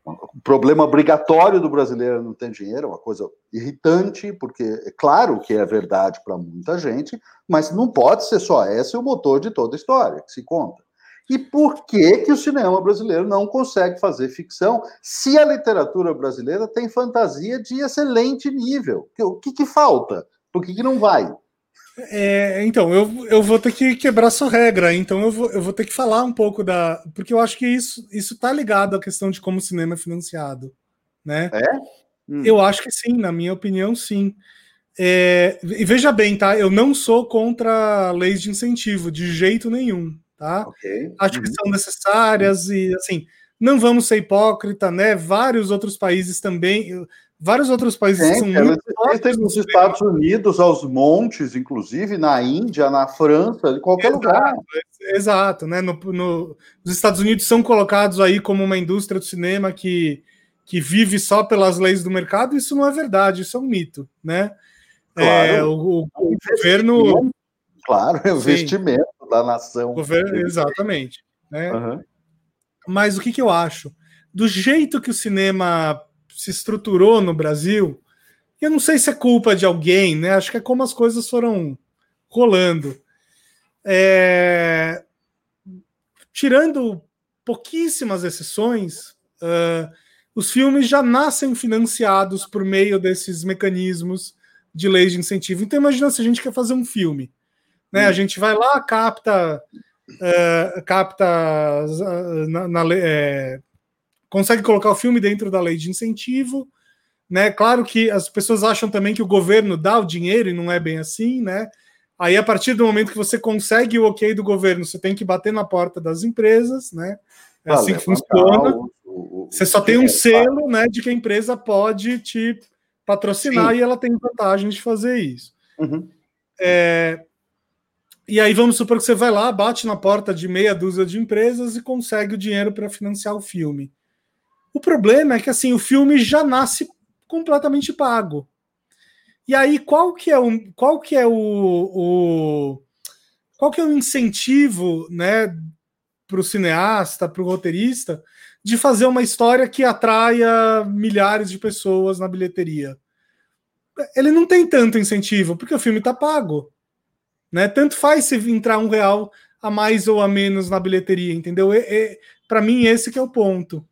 O problema obrigatório do brasileiro não ter dinheiro, é uma coisa irritante, porque é claro que é verdade para muita gente, mas não pode ser só esse o motor de toda a história que se conta. E por que, que o cinema brasileiro não consegue fazer ficção se a literatura brasileira tem fantasia de excelente nível? O que, que falta? Por que, que não vai? É, então, eu, eu vou ter que quebrar sua regra, então eu vou, eu vou ter que falar um pouco da. Porque eu acho que isso isso tá ligado à questão de como o cinema é financiado. Né? É? Hum. Eu acho que sim, na minha opinião, sim. É, e veja bem, tá? Eu não sou contra leis de incentivo, de jeito nenhum tá? Okay. Acho que uhum. são necessárias e assim, não vamos ser hipócrita, né? Vários outros países também, vários outros países Sim, são muito existem nos Estados Unidos, aos montes, inclusive na Índia, na França, em qualquer exato, lugar. Exato, né? No, no, os Estados Unidos são colocados aí como uma indústria do cinema que, que vive só pelas leis do mercado. Isso não é verdade, isso é um mito, né? Claro. É, o, o, o governo Claro, é investimento Sim. da nação. Governo, exatamente. Né? Uhum. Mas o que, que eu acho? Do jeito que o cinema se estruturou no Brasil, eu não sei se é culpa de alguém, né? Acho que é como as coisas foram rolando. É... Tirando pouquíssimas exceções, uh, os filmes já nascem financiados por meio desses mecanismos de leis de incentivo. Então, imagina se a gente quer fazer um filme. Né? A gente vai lá, capta, é, capta na, na é, consegue colocar o filme dentro da lei de incentivo. Né? Claro que as pessoas acham também que o governo dá o dinheiro e não é bem assim, né? Aí, a partir do momento que você consegue o ok do governo, você tem que bater na porta das empresas, né? É assim que funciona. O, o, você só tem um selo, né, de que a empresa pode te patrocinar Sim. e ela tem vantagens de fazer isso. Uhum. É, e aí vamos supor que você vai lá, bate na porta de meia dúzia de empresas e consegue o dinheiro para financiar o filme. O problema é que assim o filme já nasce completamente pago. E aí qual que é o qual que é o, o qual que é o incentivo, né, para o cineasta, para o roteirista, de fazer uma história que atraia milhares de pessoas na bilheteria? Ele não tem tanto incentivo porque o filme está pago. Né? Tanto faz se entrar um real a mais ou a menos na bilheteria, entendeu? Para mim, esse é o ponto.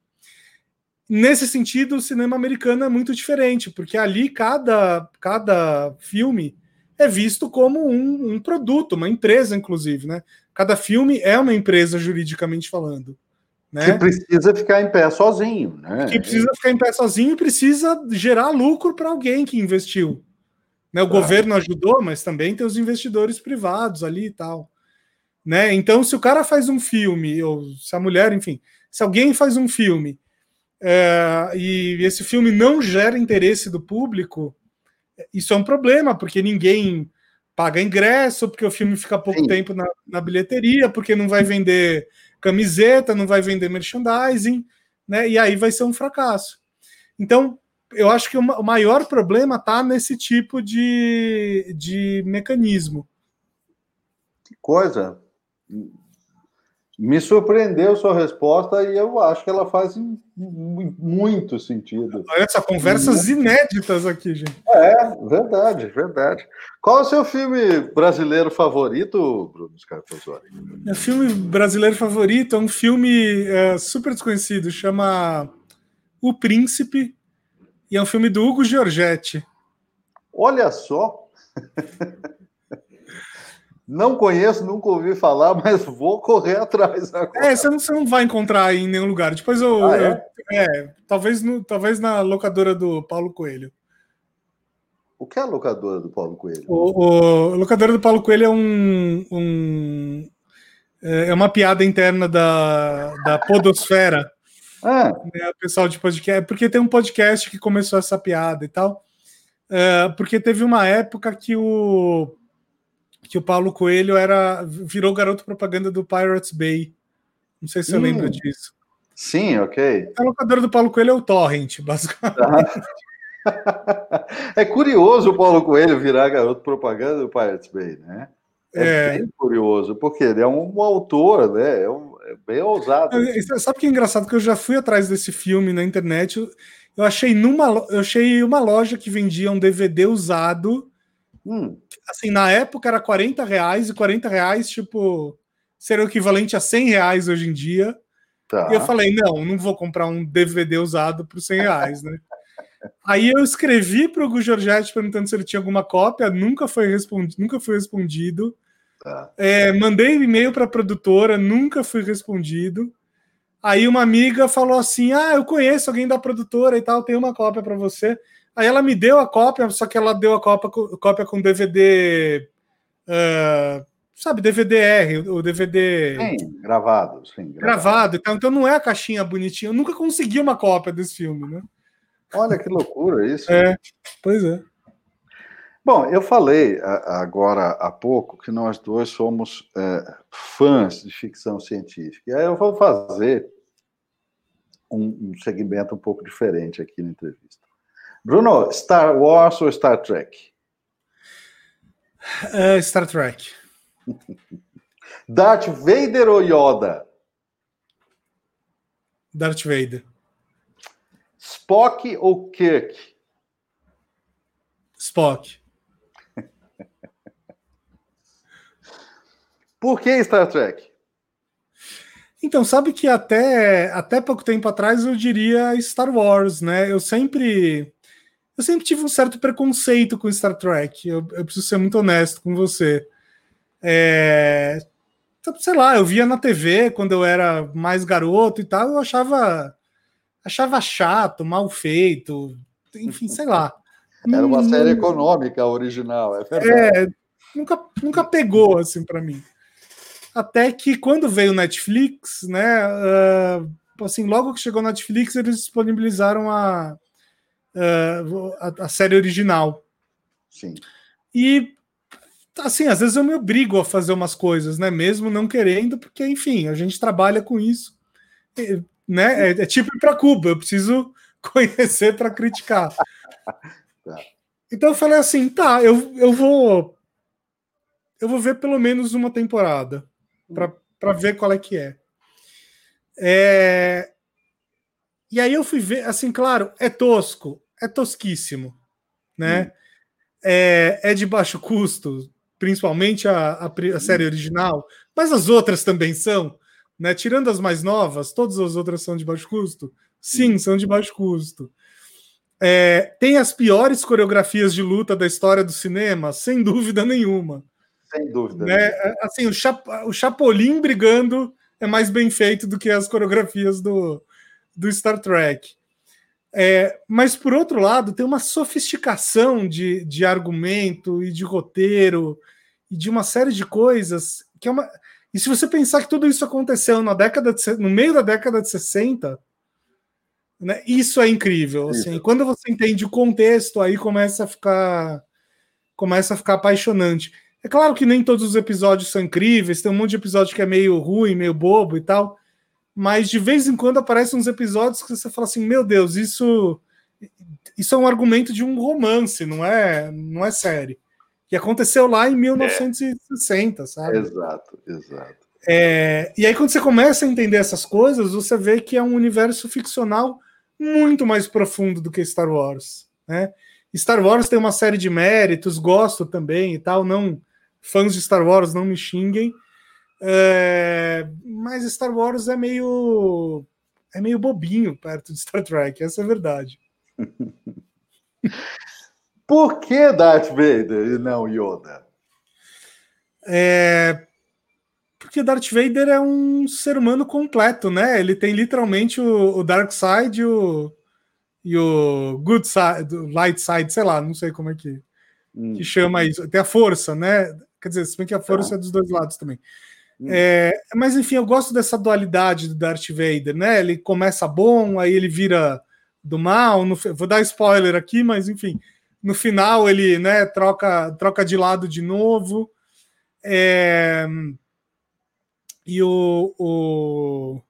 Nesse sentido, o cinema americano é muito diferente, porque ali cada, cada filme é visto como um, um produto, uma empresa, inclusive, né? Cada filme é uma empresa juridicamente falando. Né? Que precisa ficar em pé sozinho, né? Que precisa ficar em pé sozinho e precisa gerar lucro para alguém que investiu. Né? O governo ajudou, mas também tem os investidores privados ali e tal. Né? Então, se o cara faz um filme, ou se a mulher, enfim, se alguém faz um filme é, e esse filme não gera interesse do público, isso é um problema, porque ninguém paga ingresso, porque o filme fica pouco Sim. tempo na, na, bilheteria, porque não vai vender camiseta, não vai vender merchandising, né? E aí vai ser um fracasso. Então, eu acho que o maior problema está nesse tipo de, de mecanismo. Que coisa! Me surpreendeu sua resposta e eu acho que ela faz muito sentido. Olha só, conversas inéditas aqui, gente. É, verdade, verdade. Qual é o seu filme brasileiro favorito, Bruno Scarpazori? Meu filme brasileiro favorito é um filme é, super desconhecido, chama O Príncipe, e é um filme do Hugo Giorgetti. Olha só! Não conheço, nunca ouvi falar, mas vou correr atrás agora. É, você não, você não vai encontrar em nenhum lugar. Depois eu. Ah, é? eu é? talvez, no, talvez na locadora do Paulo Coelho. O que é a locadora do Paulo Coelho? O, o a locadora do Paulo Coelho é um, um é, é uma piada interna da, da Podosfera. Ah. Né, o pessoal de podcast. Porque tem um podcast que começou essa piada e tal. É, porque teve uma época que o que o Paulo Coelho era virou garoto propaganda do Pirates Bay. Não sei se você hum. lembra disso. Sim, ok. A locadora do Paulo Coelho é o Torrent, basicamente. é curioso o Paulo Coelho virar garoto propaganda do Pirates Bay, né? É, é, bem curioso, porque ele é um, um autor, né? É, um, é, bem ousado. Sabe o que é engraçado? Que eu já fui atrás desse filme na internet. Eu, eu achei numa eu achei uma loja que vendia um DVD usado. Hum. Assim, na época era 40 reais, e 40 reais, tipo, seria o equivalente a 100 reais hoje em dia. Tá. E eu falei, não, não vou comprar um DVD usado por 100 reais, né? Aí eu escrevi para o Hugo Giorgetti perguntando se ele tinha alguma cópia, nunca foi respondido, nunca foi respondido. Tá. É, mandei um e-mail para a produtora, nunca fui respondido. Aí uma amiga falou assim: Ah, eu conheço alguém da produtora e tal, tem uma cópia para você. Aí ela me deu a cópia, só que ela deu a cópia, cópia com DVD. Uh, sabe, DVD-R, o DVD. Sim, gravado, sim. Gravado. gravado. Então, então não é a caixinha bonitinha. Eu nunca consegui uma cópia desse filme, né? Olha que loucura isso. É, pois é. Bom, eu falei agora há pouco que nós dois somos é, fãs de ficção científica. E aí eu vou fazer um, um segmento um pouco diferente aqui na entrevista. Bruno, Star Wars ou Star Trek? Uh, Star Trek. Darth Vader ou Yoda? Darth Vader. Spock ou Kirk? Spock. Por que Star Trek? Então, sabe que até, até pouco tempo atrás eu diria Star Wars, né? Eu sempre eu sempre tive um certo preconceito com Star Trek. Eu, eu preciso ser muito honesto com você. É, sei lá, eu via na TV quando eu era mais garoto e tal, eu achava achava chato, mal feito, enfim, sei lá. Era uma série econômica original, é verdade. É, nunca, nunca pegou assim para mim. Até que quando veio o Netflix, né, uh, assim, logo que chegou o Netflix, eles disponibilizaram a, uh, a, a, série original. Sim. E assim, às vezes eu me obrigo a fazer umas coisas, né, mesmo não querendo, porque enfim, a gente trabalha com isso né? É, é tipo ir para Cuba, eu preciso conhecer para criticar. Tá. Então eu falei assim, tá, eu, eu vou eu vou ver pelo menos uma temporada para ver qual é que é. é. E aí eu fui ver, assim, claro, é tosco, é tosquíssimo, né? Hum. É, é de baixo custo, principalmente a, a, a série original, mas as outras também são. Né? Tirando as mais novas, todas as outras são de baixo custo? Sim, são de baixo custo. É, tem as piores coreografias de luta da história do cinema? Sem dúvida nenhuma. Sem dúvida. Né? É, assim, o, Chap o Chapolin brigando é mais bem feito do que as coreografias do, do Star Trek. É, mas, por outro lado, tem uma sofisticação de, de argumento e de roteiro e de uma série de coisas que é uma. E se você pensar que tudo isso aconteceu na década de, no meio da década de 60, né, isso é incrível. Assim, quando você entende o contexto, aí começa a ficar começa a ficar apaixonante. É claro que nem todos os episódios são incríveis, tem um monte de episódio que é meio ruim, meio bobo e tal, mas de vez em quando aparecem uns episódios que você fala assim: meu Deus, isso isso é um argumento de um romance, não é, não é série que aconteceu lá em 1960, é. sabe? Exato, exato. É, e aí, quando você começa a entender essas coisas, você vê que é um universo ficcional muito mais profundo do que Star Wars. Né? Star Wars tem uma série de méritos, gosto também e tal. Não fãs de Star Wars não me xinguem, é, mas Star Wars é meio é meio bobinho perto de Star Trek, essa é a verdade. Por que Darth Vader e não Yoda? É, porque Darth Vader é um ser humano completo, né? Ele tem literalmente o, o Dark Side e o, e o Good Side, o Light Side, sei lá, não sei como é que, hum. que chama isso. Tem a força, né? Quer dizer, se bem que a força é, é dos dois lados também. É, mas enfim, eu gosto dessa dualidade do Darth Vader, né? Ele começa bom, aí ele vira do mal. No, vou dar spoiler aqui, mas enfim, no final ele né, troca, troca de lado de novo. É, e o, o,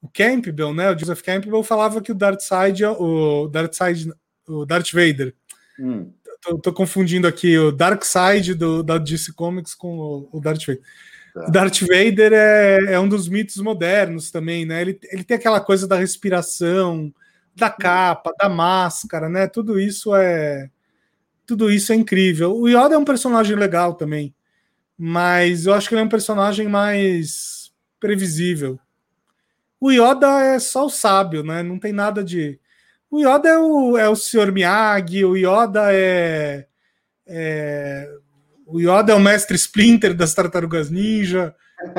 o, Campbell, né, o Joseph Campbell, falava que o Darth Side, o Darth Side, o Darth Vader. Hum. Tô, tô, confundindo aqui o Dark Side do, da DC Comics com o, o Darth Vader. Tá. Darth Vader é, é um dos mitos modernos também, né? Ele, ele tem aquela coisa da respiração, da capa, da máscara, né? Tudo isso é tudo isso é incrível. O Yoda é um personagem legal também, mas eu acho que ele é um personagem mais previsível. O Yoda é só o sábio, né? Não tem nada de. O Yoda é o, é o Sr. Miyagi, o Yoda é, é. O Yoda é o mestre Splinter das Tartarugas Ninja.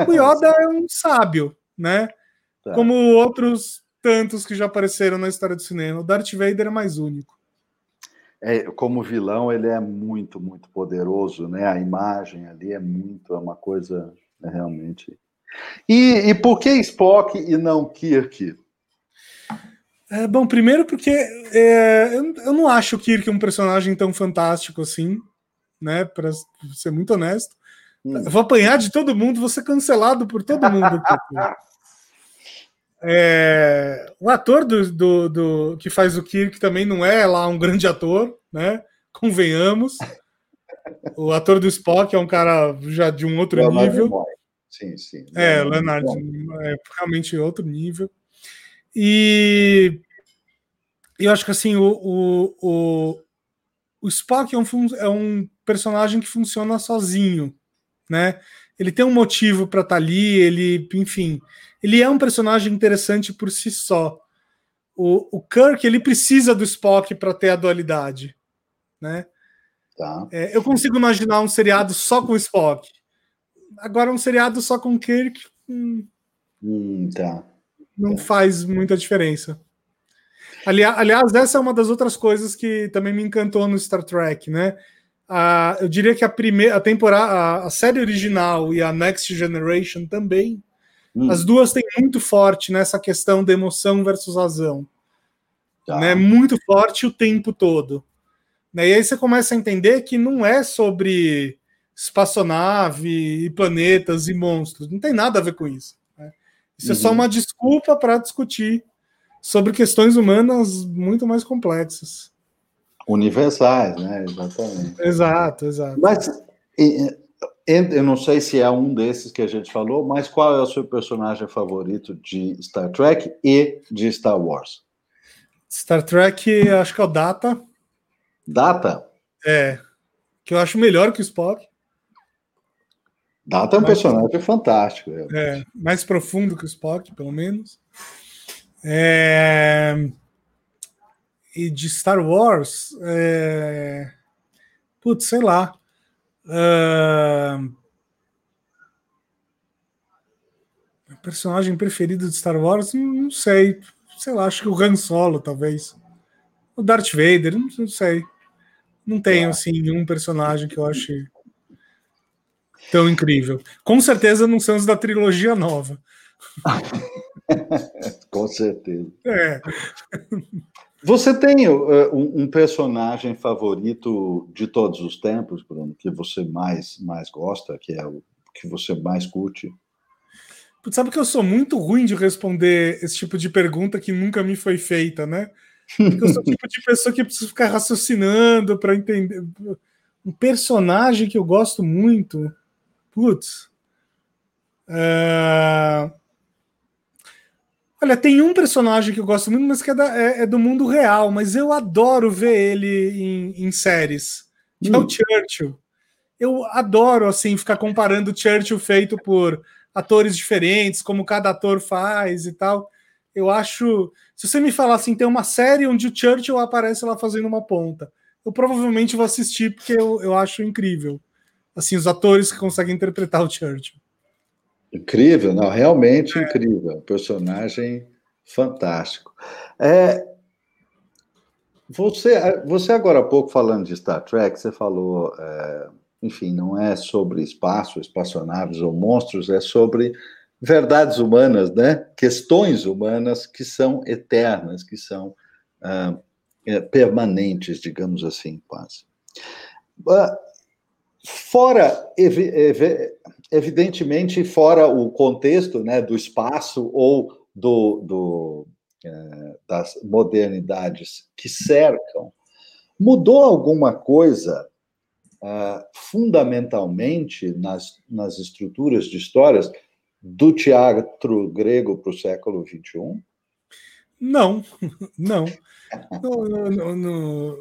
O Yoda é um sábio, né? Tá. Como outros tantos que já apareceram na história do cinema. O Darth Vader é mais único. É, como vilão, ele é muito, muito poderoso, né? A imagem ali é muito, é uma coisa é realmente. E, e por que Spock e não Kirk? É, bom, primeiro porque é, eu, eu não acho o Kirk um personagem tão fantástico assim, né? Para ser muito honesto. Hum. Eu vou apanhar de todo mundo, vou ser cancelado por todo mundo. É, o ator do, do, do, que faz o Kirk também não é lá um grande ator, né? Convenhamos. O ator do Spock é um cara já de um outro Leonardo nível. Sim, sim. É, Leonardo é realmente outro nível. E eu acho que assim, o, o, o, o Spock é um, é um personagem que funciona sozinho, né? Ele tem um motivo para estar tá ali, ele, enfim, ele é um personagem interessante por si só. O, o Kirk ele precisa do Spock para ter a dualidade, né? Tá. É, eu consigo imaginar um seriado só com o Spock. Agora um seriado só com o Kirk hum, hum, tá. não tá. faz muita diferença. Ali, aliás, essa é uma das outras coisas que também me encantou no Star Trek, né? Ah, eu diria que a primeira a temporada, a, a série original e a Next Generation também Hum. As duas têm muito forte nessa questão de emoção versus razão. Tá. Né? Muito forte o tempo todo. Né? E aí você começa a entender que não é sobre espaçonave e planetas e monstros. Não tem nada a ver com isso. Né? Isso uhum. é só uhum. uma desculpa para discutir sobre questões humanas muito mais complexas. Universais, né? Exatamente. Exato, exato. Mas eu não sei se é um desses que a gente falou, mas qual é o seu personagem favorito de Star Trek e de Star Wars? Star Trek, acho que é o Data. Data? É. Que eu acho melhor que o Spock. Data é um mais, personagem fantástico. É, mais profundo que o Spock, pelo menos. É... E de Star Wars, é... putz, sei lá. Uh... Personagem preferido de Star Wars? Não sei. Sei lá, acho que o Han Solo, talvez. O Darth Vader, não, não sei. Não tenho, assim, um personagem que eu ache tão incrível. Com certeza não são os da trilogia nova. Com certeza. É. Você tem uh, um, um, personagem favorito de todos os tempos, Bruno, que você mais, mais gosta, que é o que você mais curte? Putz, sabe que eu sou muito ruim de responder esse tipo de pergunta que nunca me foi feita, né? Porque eu sou o tipo de pessoa que precisa ficar raciocinando para entender. Um personagem que eu gosto muito. Putz. Uh... Olha, tem um personagem que eu gosto muito, mas que é, da, é, é do mundo real, mas eu adoro ver ele em, em séries. Que hum. é o hum. Churchill. Eu adoro, assim, ficar comparando o Churchill feito por atores diferentes, como cada ator faz e tal. Eu acho. Se você me falar assim, tem uma série onde o Churchill aparece lá fazendo uma ponta, eu provavelmente vou assistir porque eu, eu acho incrível assim, os atores que conseguem interpretar o Churchill. Incrível, não, realmente é. incrível. Personagem fantástico. É, você, você agora há pouco falando de Star Trek, você falou, é, enfim, não é sobre espaço, espaçonaves ou monstros, é sobre verdades humanas, né? Questões humanas que são eternas, que são ah, é, permanentes, digamos assim, quase. Ah, fora, ev ev evidentemente, fora o contexto né, do espaço ou do, do é, das modernidades que cercam, mudou alguma coisa uh, fundamentalmente nas, nas estruturas de histórias do teatro grego para o século XXI? Não, não. No, no, no,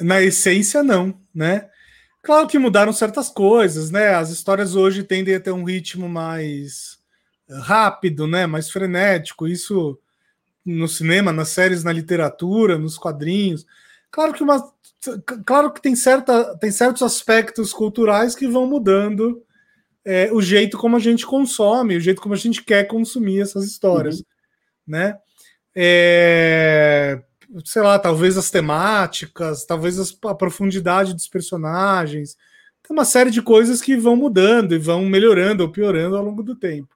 na essência, não, né? Claro que mudaram certas coisas, né? As histórias hoje tendem a ter um ritmo mais rápido, né? Mais frenético. Isso no cinema, nas séries, na literatura, nos quadrinhos. Claro que uma, claro que tem, certa, tem certos aspectos culturais que vão mudando é, o jeito como a gente consome, o jeito como a gente quer consumir essas histórias, uhum. né? É, sei lá, talvez as temáticas, talvez as, a profundidade dos personagens. Tem uma série de coisas que vão mudando e vão melhorando ou piorando ao longo do tempo.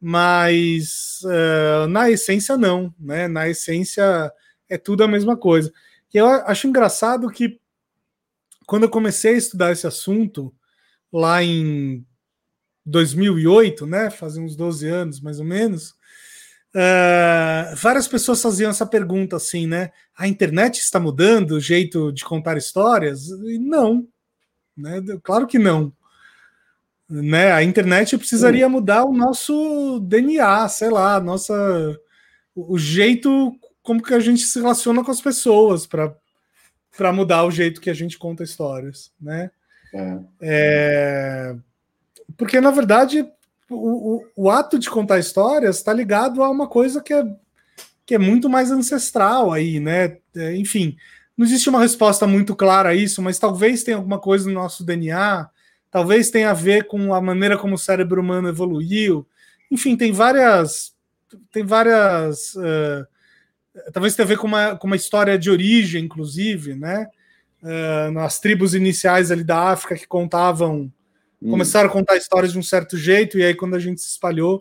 Mas uh, na essência, não. Né? Na essência, é tudo a mesma coisa. E eu acho engraçado que quando eu comecei a estudar esse assunto, lá em 2008, né, fazia uns 12 anos mais ou menos, uh, várias pessoas faziam essa pergunta assim, né? A internet está mudando o jeito de contar histórias? E não, né? Claro que não. Né? A internet precisaria mudar o nosso DNA, sei lá, nossa, o jeito como que a gente se relaciona com as pessoas para mudar o jeito que a gente conta histórias, né? É. É, porque na verdade o, o, o, ato de contar histórias está ligado a uma coisa que é, que é muito mais ancestral aí, né? É, enfim, não existe uma resposta muito clara a isso, mas talvez tenha alguma coisa no nosso DNA, talvez tenha a ver com a maneira como o cérebro humano evoluiu. Enfim, tem várias tem várias uh, talvez tenha a ver com uma, com uma história de origem, inclusive, né? Uh, nas tribos iniciais ali da África que contavam, começaram a contar histórias de um certo jeito, e aí quando a gente se espalhou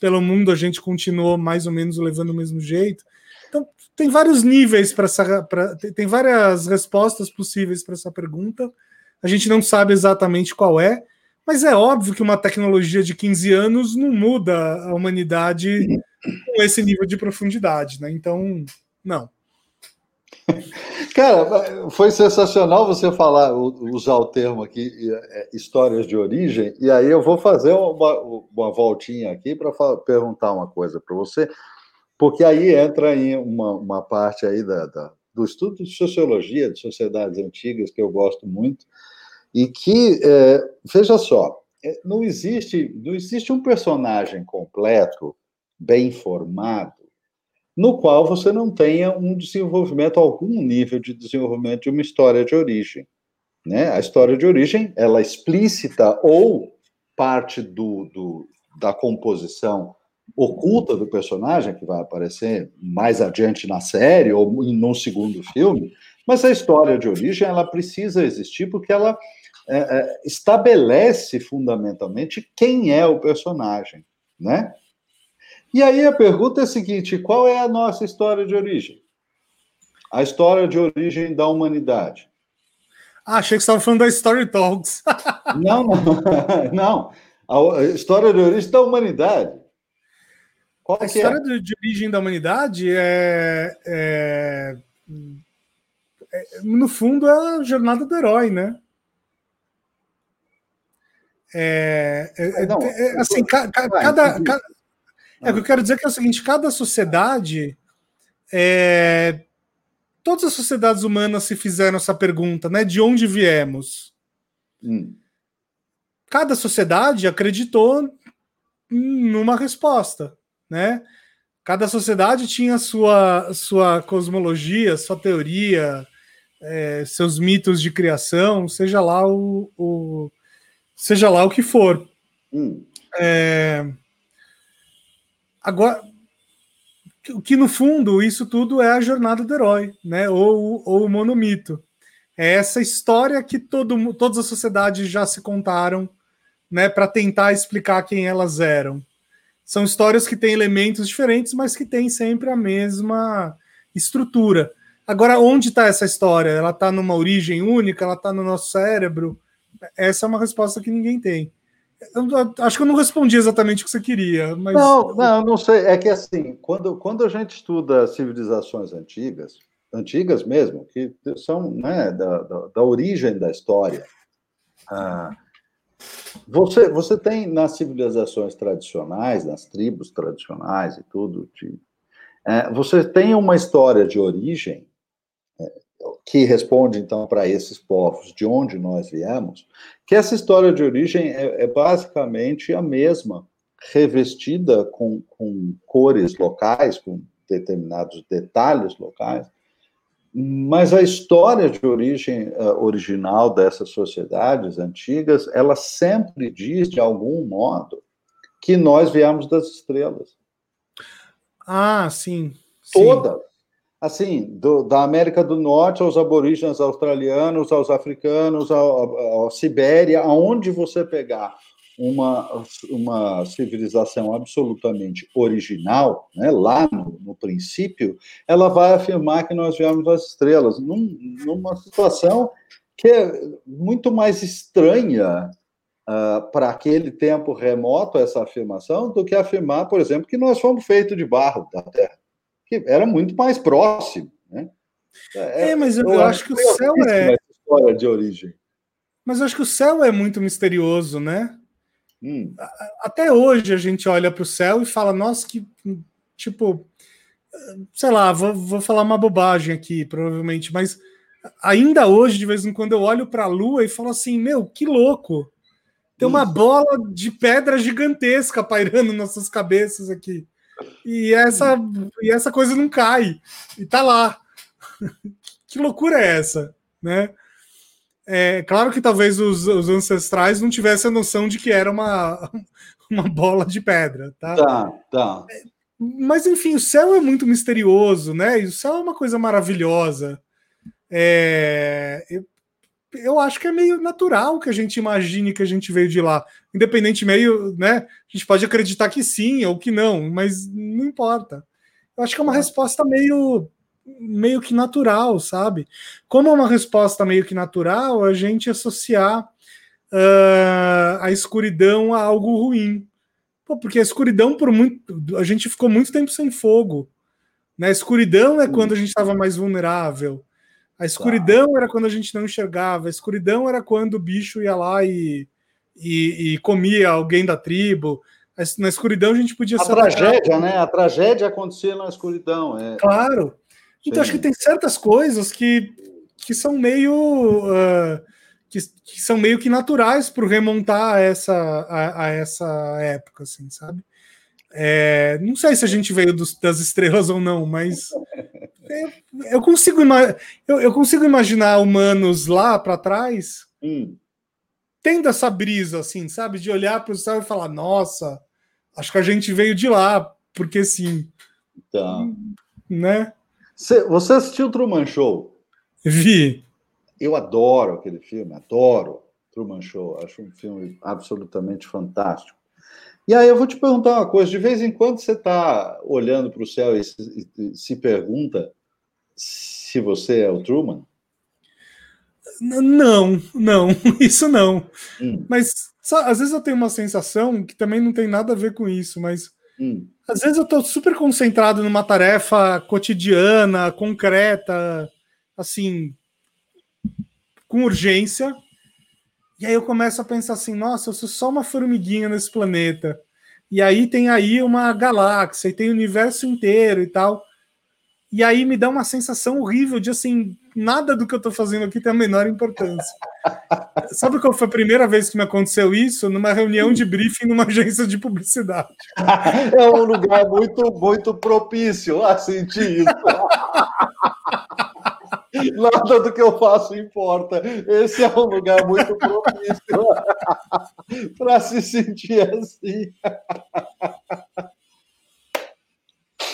pelo mundo, a gente continuou mais ou menos levando o mesmo jeito. Então, tem vários níveis para essa. Pra, tem várias respostas possíveis para essa pergunta. A gente não sabe exatamente qual é, mas é óbvio que uma tecnologia de 15 anos não muda a humanidade com esse nível de profundidade, né? Então, não. Cara, foi sensacional você falar, usar o termo aqui, é, histórias de origem, e aí eu vou fazer uma, uma voltinha aqui para perguntar uma coisa para você, porque aí entra em uma, uma parte aí da, da, do estudo de sociologia, de sociedades antigas, que eu gosto muito, e que, é, veja só, é, não existe, não existe um personagem completo bem formado, no qual você não tenha um desenvolvimento, algum nível de desenvolvimento de uma história de origem. Né? A história de origem, ela é explícita ou parte do, do, da composição oculta do personagem, que vai aparecer mais adiante na série ou no segundo filme, mas a história de origem ela precisa existir porque ela é, é, estabelece fundamentalmente quem é o personagem, né? E aí a pergunta é a seguinte: qual é a nossa história de origem? A história de origem da humanidade. Ah, achei que você estava falando da Story Talks. não, não, não. A história de origem da humanidade. Qual a é história é? de origem da humanidade é, é, é, no fundo, é a jornada do herói, né? É, é, não, é assim, ca, ca, cada, cada, é, o que eu quero dizer é que é o seguinte: cada sociedade. É, todas as sociedades humanas se fizeram essa pergunta, né? De onde viemos? Hum. Cada sociedade acreditou numa resposta, né? Cada sociedade tinha sua, sua cosmologia, sua teoria, é, seus mitos de criação, seja lá o, o seja lá o que for. Hum. É... Agora, que no fundo isso tudo é a jornada do herói, né? Ou, ou o monomito. É essa história que todo, todas as sociedades já se contaram, né? Para tentar explicar quem elas eram. São histórias que têm elementos diferentes, mas que têm sempre a mesma estrutura. Agora, onde está essa história? Ela está numa origem única? Ela está no nosso cérebro? Essa é uma resposta que ninguém tem. Eu, acho que eu não respondi exatamente o que você queria. Mas... Não, não, não sei. É que assim, quando, quando a gente estuda civilizações antigas, antigas mesmo, que são né, da, da, da origem da história, ah, você, você tem nas civilizações tradicionais, nas tribos tradicionais e tudo, de, é, você tem uma história de origem que responde então para esses povos de onde nós viemos, que essa história de origem é, é basicamente a mesma, revestida com, com cores locais, com determinados detalhes locais, mas a história de origem uh, original dessas sociedades antigas, ela sempre diz, de algum modo, que nós viemos das estrelas. Ah, sim. Toda. Assim, do, da América do Norte aos aborígenes australianos, aos africanos, à Sibéria, aonde você pegar uma, uma civilização absolutamente original, né, lá no, no, princípio, ela vai afirmar que nós viemos das estrelas, num, numa situação que é muito mais estranha uh, para aquele tempo remoto, essa afirmação, do que afirmar, por exemplo, que nós fomos feitos de barro da Terra, que era muito mais próximo. Né? É, é mas eu, eu acho que o céu é. História de origem. Mas eu acho que o céu é muito misterioso, né? Hum. Até hoje a gente olha para o céu e fala, nossa, que tipo, sei lá, vou, vou falar uma bobagem aqui, provavelmente, mas ainda hoje, de vez em quando, eu olho para a Lua e falo assim, meu, que louco! Tem uma bola de pedra gigantesca pairando nas suas cabeças aqui. E essa, e essa coisa não cai. E tá lá. que loucura é essa, né? É, claro que talvez os, os, ancestrais não tivessem a noção de que era uma, uma bola de pedra, tá? Tá, tá. Mas enfim, o céu é muito misterioso, né? E o céu é uma coisa maravilhosa. É, eu, acho que é meio natural que a gente imagine que a gente veio de lá. Independente meio, né? A gente pode acreditar que sim ou que não, mas não importa. Eu acho que é uma resposta meio meio que natural, sabe? Como é uma resposta meio que natural, a gente associar uh, a escuridão a algo ruim. Pô, porque a escuridão, por muito. A gente ficou muito tempo sem fogo. Né? A escuridão é quando a gente estava mais vulnerável. A escuridão era quando a gente não enxergava. A escuridão era quando o bicho ia lá e, e, e comia alguém da tribo. Na escuridão a gente podia a tragédia, né? A tragédia acontecia na escuridão. É. Claro. Então, acho que tem certas coisas que, que são meio. Uh, que, que, são meio que naturais para remontar a essa, a, a, essa época, assim, sabe? É, não sei se a gente veio dos, das estrelas ou não, mas eu, eu consigo, eu, eu, consigo imaginar humanos lá para trás hum. tendo essa brisa, assim, sabe? De olhar para o céu e falar: nossa, acho que a gente veio de lá, porque sim. Então. Né? Você assistiu o Truman Show? Vi. Eu adoro aquele filme, adoro Truman Show. Acho um filme absolutamente fantástico. E aí eu vou te perguntar uma coisa: de vez em quando você está olhando para o céu e se, se pergunta se você é o Truman? Não, não, isso não. Hum. Mas só, às vezes eu tenho uma sensação que também não tem nada a ver com isso, mas hum. Às vezes eu estou super concentrado numa tarefa cotidiana, concreta, assim, com urgência. E aí eu começo a pensar assim, nossa, eu sou só uma formiguinha nesse planeta. E aí tem aí uma galáxia, e tem o universo inteiro e tal. E aí me dá uma sensação horrível de assim, nada do que eu estou fazendo aqui tem a menor importância. Sabe qual foi a primeira vez que me aconteceu isso? Numa reunião de briefing numa agência de publicidade. É um lugar muito, muito propício a sentir isso. Nada do que eu faço importa. Esse é um lugar muito propício para se sentir assim.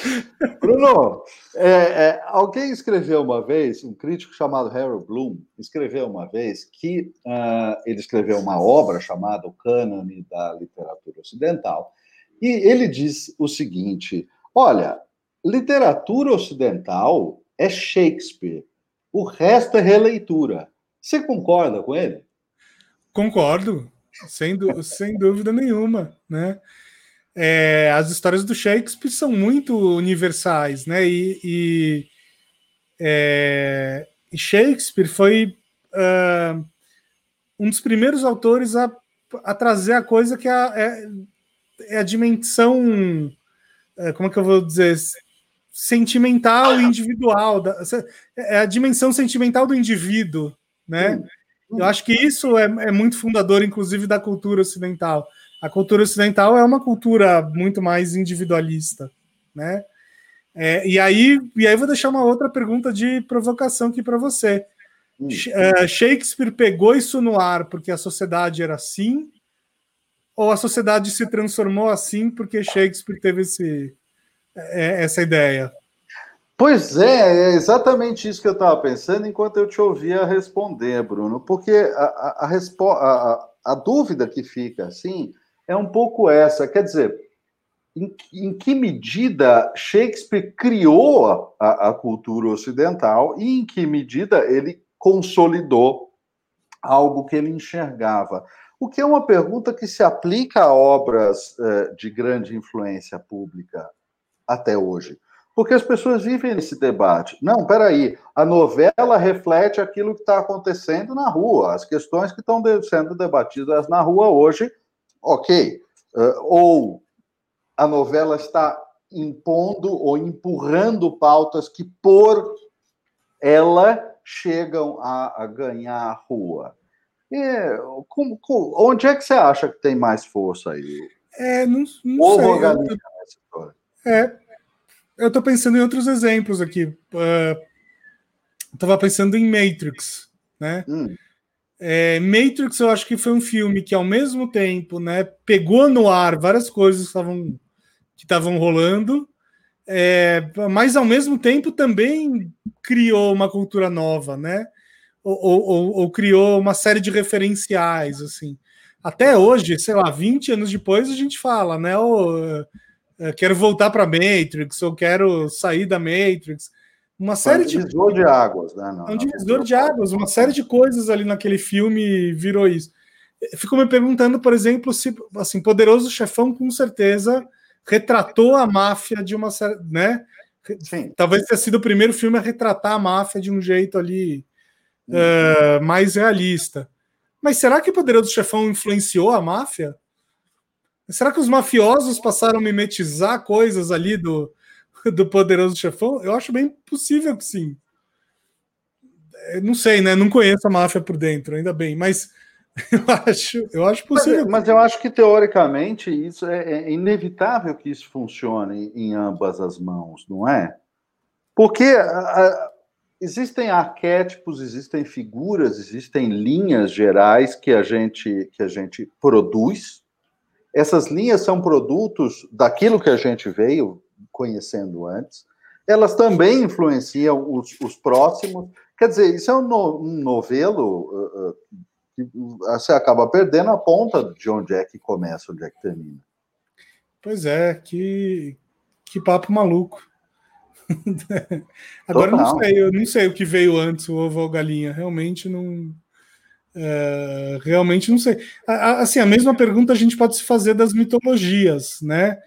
Bruno, é, é, alguém escreveu uma vez, um crítico chamado Harold Bloom, escreveu uma vez que uh, ele escreveu uma obra chamada O Cânone da Literatura Ocidental, e ele diz o seguinte: olha, literatura ocidental é Shakespeare, o resto é releitura. Você concorda com ele? Concordo, sem, sem dúvida nenhuma, né? é, as histórias do Shakespeare são muito universais, né? E, e, é, Shakespeare foi uh, um dos primeiros autores a, a trazer a coisa que é, é, é a dimensão, é, como é que eu vou dizer, sentimental e individual, da, é a dimensão sentimental do indivíduo, né? Eu acho que isso é, é muito fundador, inclusive, da cultura ocidental a cultura ocidental é uma cultura muito mais individualista, né? É, e aí, e aí vou deixar uma outra pergunta de provocação aqui para você. Hum. É, Shakespeare pegou isso no ar porque a sociedade era assim, ou a sociedade se transformou assim porque Shakespeare teve esse, essa ideia? Pois é, é exatamente isso que eu estava pensando enquanto eu te ouvia responder, Bruno, porque a, a, a, a, a dúvida que fica assim é um pouco essa. Quer dizer, em, em que medida Shakespeare criou a, a, cultura ocidental e em que medida ele consolidou algo que ele enxergava? O que é uma pergunta que se aplica a obras eh, de grande influência pública até hoje. Porque as pessoas vivem nesse debate. Não, peraí, a novela reflete aquilo que está acontecendo na rua, as questões que estão sendo debatidas na rua hoje ok. Uh, ou a novela está impondo ou empurrando pautas que, por ela, chegam a, a ganhar a rua. E, onde é que você acha que tem mais força aí? É, não, não Ovo sei. Eu, nessa história? É, eu estou pensando em outros exemplos aqui. Uh, Estava pensando em Matrix, né? Hum. É, Matrix, eu acho que foi um filme que, ao mesmo tempo, né, pegou no ar várias coisas que estavam que estavam rolando, é, mas ao mesmo tempo também criou uma cultura nova, né? Ou, ou, ou, criou uma série de referenciais, assim. Até hoje, sei lá, 20 anos depois, a gente fala, né? Quero voltar para Matrix, ou quero sair da Matrix. Uma série é um divisor de, de águas, né? Não, é um divisor de águas, uma série de coisas ali naquele filme virou isso. Fico me perguntando, por exemplo, se assim, Poderoso Chefão com certeza retratou a máfia de uma né? Sim. Talvez tenha sido o primeiro filme a retratar a máfia de um jeito ali uh, mais realista. Mas será que Poderoso Chefão influenciou a máfia? Será que os mafiosos passaram a mimetizar coisas ali do, do Poderoso Chefão? Eu acho bem possível que sim. É, não sei, né? Não conheço a máfia por dentro, ainda bem, mas eu acho, eu acho possível. Mas, mas eu acho que teoricamente isso é, é inevitável que isso funcione em ambas as mãos, não é? Porque a, a, existem arquétipos, existem figuras, existem linhas gerais que a gente que a gente produz. Essas linhas são produtos daquilo que a gente veio conhecendo antes. Elas também influenciam os, os próximos. Quer dizer, isso é um, no, um novelo uh, uh, que você acaba perdendo a ponta de onde é que começa, onde é que termina. Pois é, que, que papo maluco. Agora Total. não sei, eu não sei o que veio antes, o ovo ou galinha. Realmente não. Uh, realmente não sei. Assim, a mesma pergunta a gente pode se fazer das mitologias, né?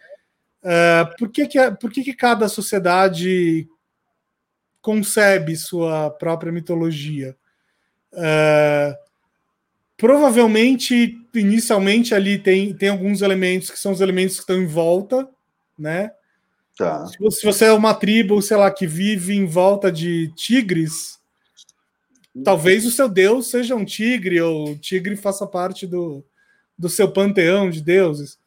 Uh, por que, que, por que, que cada sociedade concebe sua própria mitologia? Uh, provavelmente, inicialmente, ali tem, tem alguns elementos que são os elementos que estão em volta, né? Tá. Se, se você é uma tribo, sei lá, que vive em volta de tigres, talvez o seu deus seja um tigre, ou o tigre faça parte do, do seu panteão de deuses.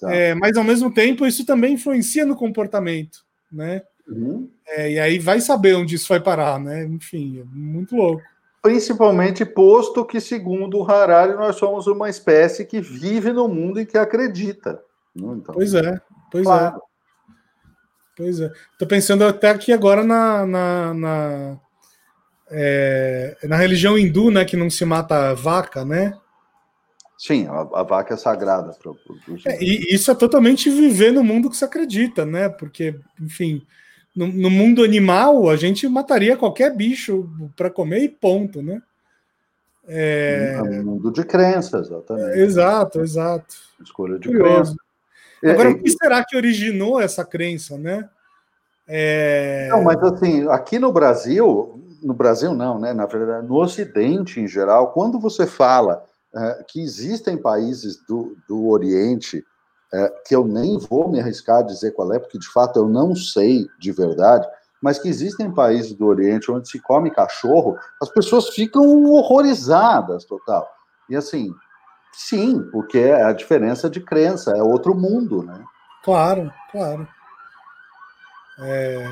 Tá. É, mas ao mesmo tempo isso também influencia no comportamento, né? Uhum. É, e aí vai saber onde isso vai parar, né? Enfim, é muito louco. Principalmente posto que, segundo o Harari, nós somos uma espécie que vive no mundo e que acredita. Né? Então, pois é, pois é. claro. é. Pois é. Estou pensando até aqui agora na, na, na, é, na religião hindu, né? Que não se mata vaca, né? Sim, a, a vaca é sagrada. Pro, pro, pro... É, e isso é totalmente viver no mundo que se acredita, né? Porque, enfim, no, no mundo animal a gente mataria qualquer bicho para comer e ponto, né? É... é um mundo de crenças, exatamente. Exato, exato. Escolha de crença. Agora, o que será que originou essa crença, né? É... Não, mas assim, aqui no Brasil, no Brasil não, né? Na verdade, no Ocidente em geral, quando você fala é, que existem países do, do Oriente é, que eu nem vou me arriscar a dizer qual é, porque de fato eu não sei de verdade, mas que existem países do Oriente onde se come cachorro, as pessoas ficam horrorizadas, total. E assim, Sim, porque é a diferença de crença, é outro mundo, né? Claro, claro. É...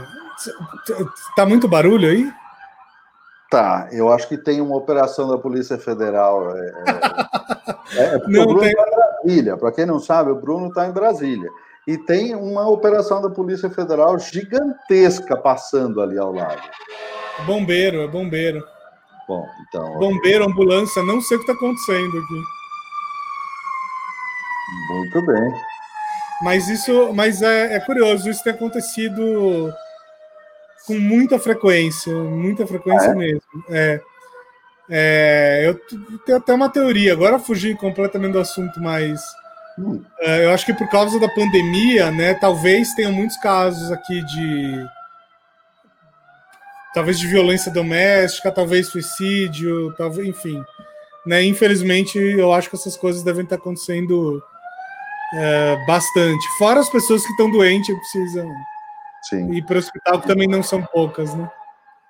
Tá muito barulho aí? Tá, eu acho que tem uma operação da Polícia Federal. É, é, é não, o Bruno está em Brasília. Para quem não sabe, o Bruno está em Brasília. E tem uma operação da Polícia Federal gigantesca passando ali ao lado. Bombeiro, é bombeiro. Bom, então. Bombeiro, ambulância, não sei o que está acontecendo aqui. Muito bem. Mas isso, mas é, é curioso, isso tem acontecido com muita frequência, muita frequência ah, é? mesmo. É, é, eu tenho até uma teoria, agora fugi completamente do assunto, mas hum. é, eu acho que por causa da pandemia, né, talvez tenha muitos casos aqui de talvez de violência doméstica, talvez suicídio, talvez, enfim, né, infelizmente eu acho que essas coisas devem estar acontecendo é, bastante. Fora as pessoas que estão doentes e precisam Sim. ir para o hospital, que também não são poucas, né?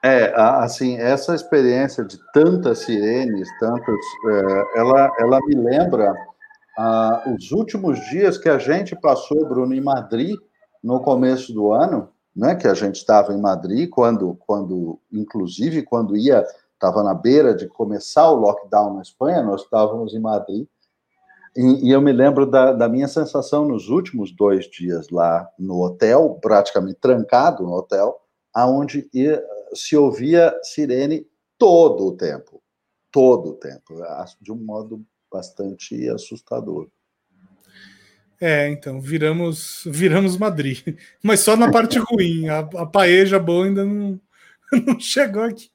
É, assim, essa experiência de tantas sirenes, tantas, é, ela, ela me lembra ah, os últimos dias que a gente passou, Bruno, em Madrid, no começo do ano, né, que a gente estava em Madrid, quando, quando inclusive, quando ia, estava na beira de começar o lockdown na Espanha, nós estávamos em Madrid, e, e eu me lembro da, da, minha sensação nos últimos dois dias lá no hotel, praticamente trancado no hotel, aonde se ouvia sirene todo o tempo, todo o tempo, de um modo bastante assustador. É, então, viramos viramos Madrid. Mas só na parte ruim. A, a paeja boa ainda não, não chegou aqui.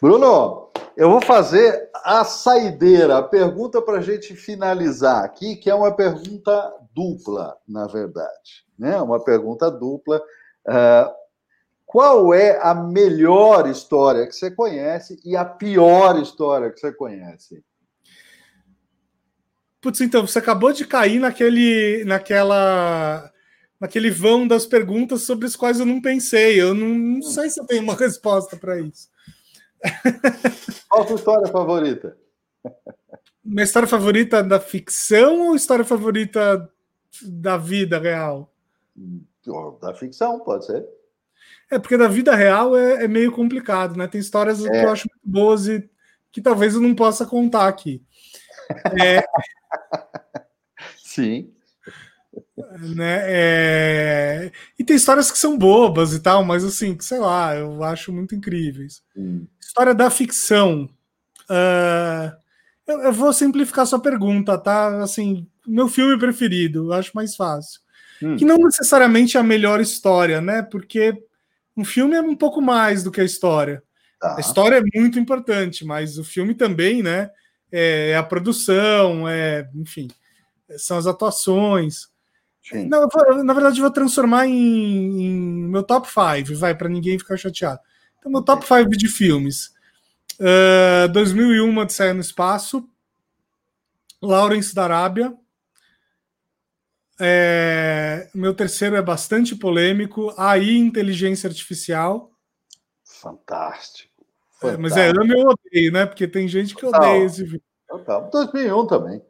Bruno, eu vou fazer a saideira, a pergunta para a gente finalizar aqui, que é uma pergunta dupla, na verdade. Né? Uma pergunta dupla. Uh, qual é a melhor história que você conhece e a pior história que você conhece? Putz, então, você acabou de cair naquele, naquela, naquele vão das perguntas sobre as quais eu não pensei. Eu não, não sei se eu tenho uma resposta para isso. Qual a sua história favorita? Uma história favorita da ficção ou história favorita da vida real? Da ficção, pode ser. É, porque da vida real é, é meio complicado, né? Tem histórias é. que eu acho muito boas e que talvez eu não possa contar aqui. É... Sim. Né? É... E tem histórias que são bobas e tal, mas assim, sei lá, eu acho muito incríveis. Hum. História da ficção. Uh... Eu, eu, vou simplificar sua pergunta, tá? Assim, meu filme preferido, eu acho mais fácil. Hum. Que não necessariamente é a melhor história, né? Porque um filme é um pouco mais do que a história. Tá. A história é muito importante, mas o filme também, né? É, é a produção, é, enfim, são as atuações. Na, na, verdade, eu vou transformar em, em meu top 5, vai, para ninguém ficar chateado. Então, meu top 5 de filmes. Uh, 2001, de Saia no Espaço. Lawrence da Arábia. É, meu terceiro é bastante polêmico. AI, Inteligência Artificial. Fantástico. Fantástico. É, mas é, eu odeio, né? Porque tem gente que odeia esse filme. Total. 2001 também.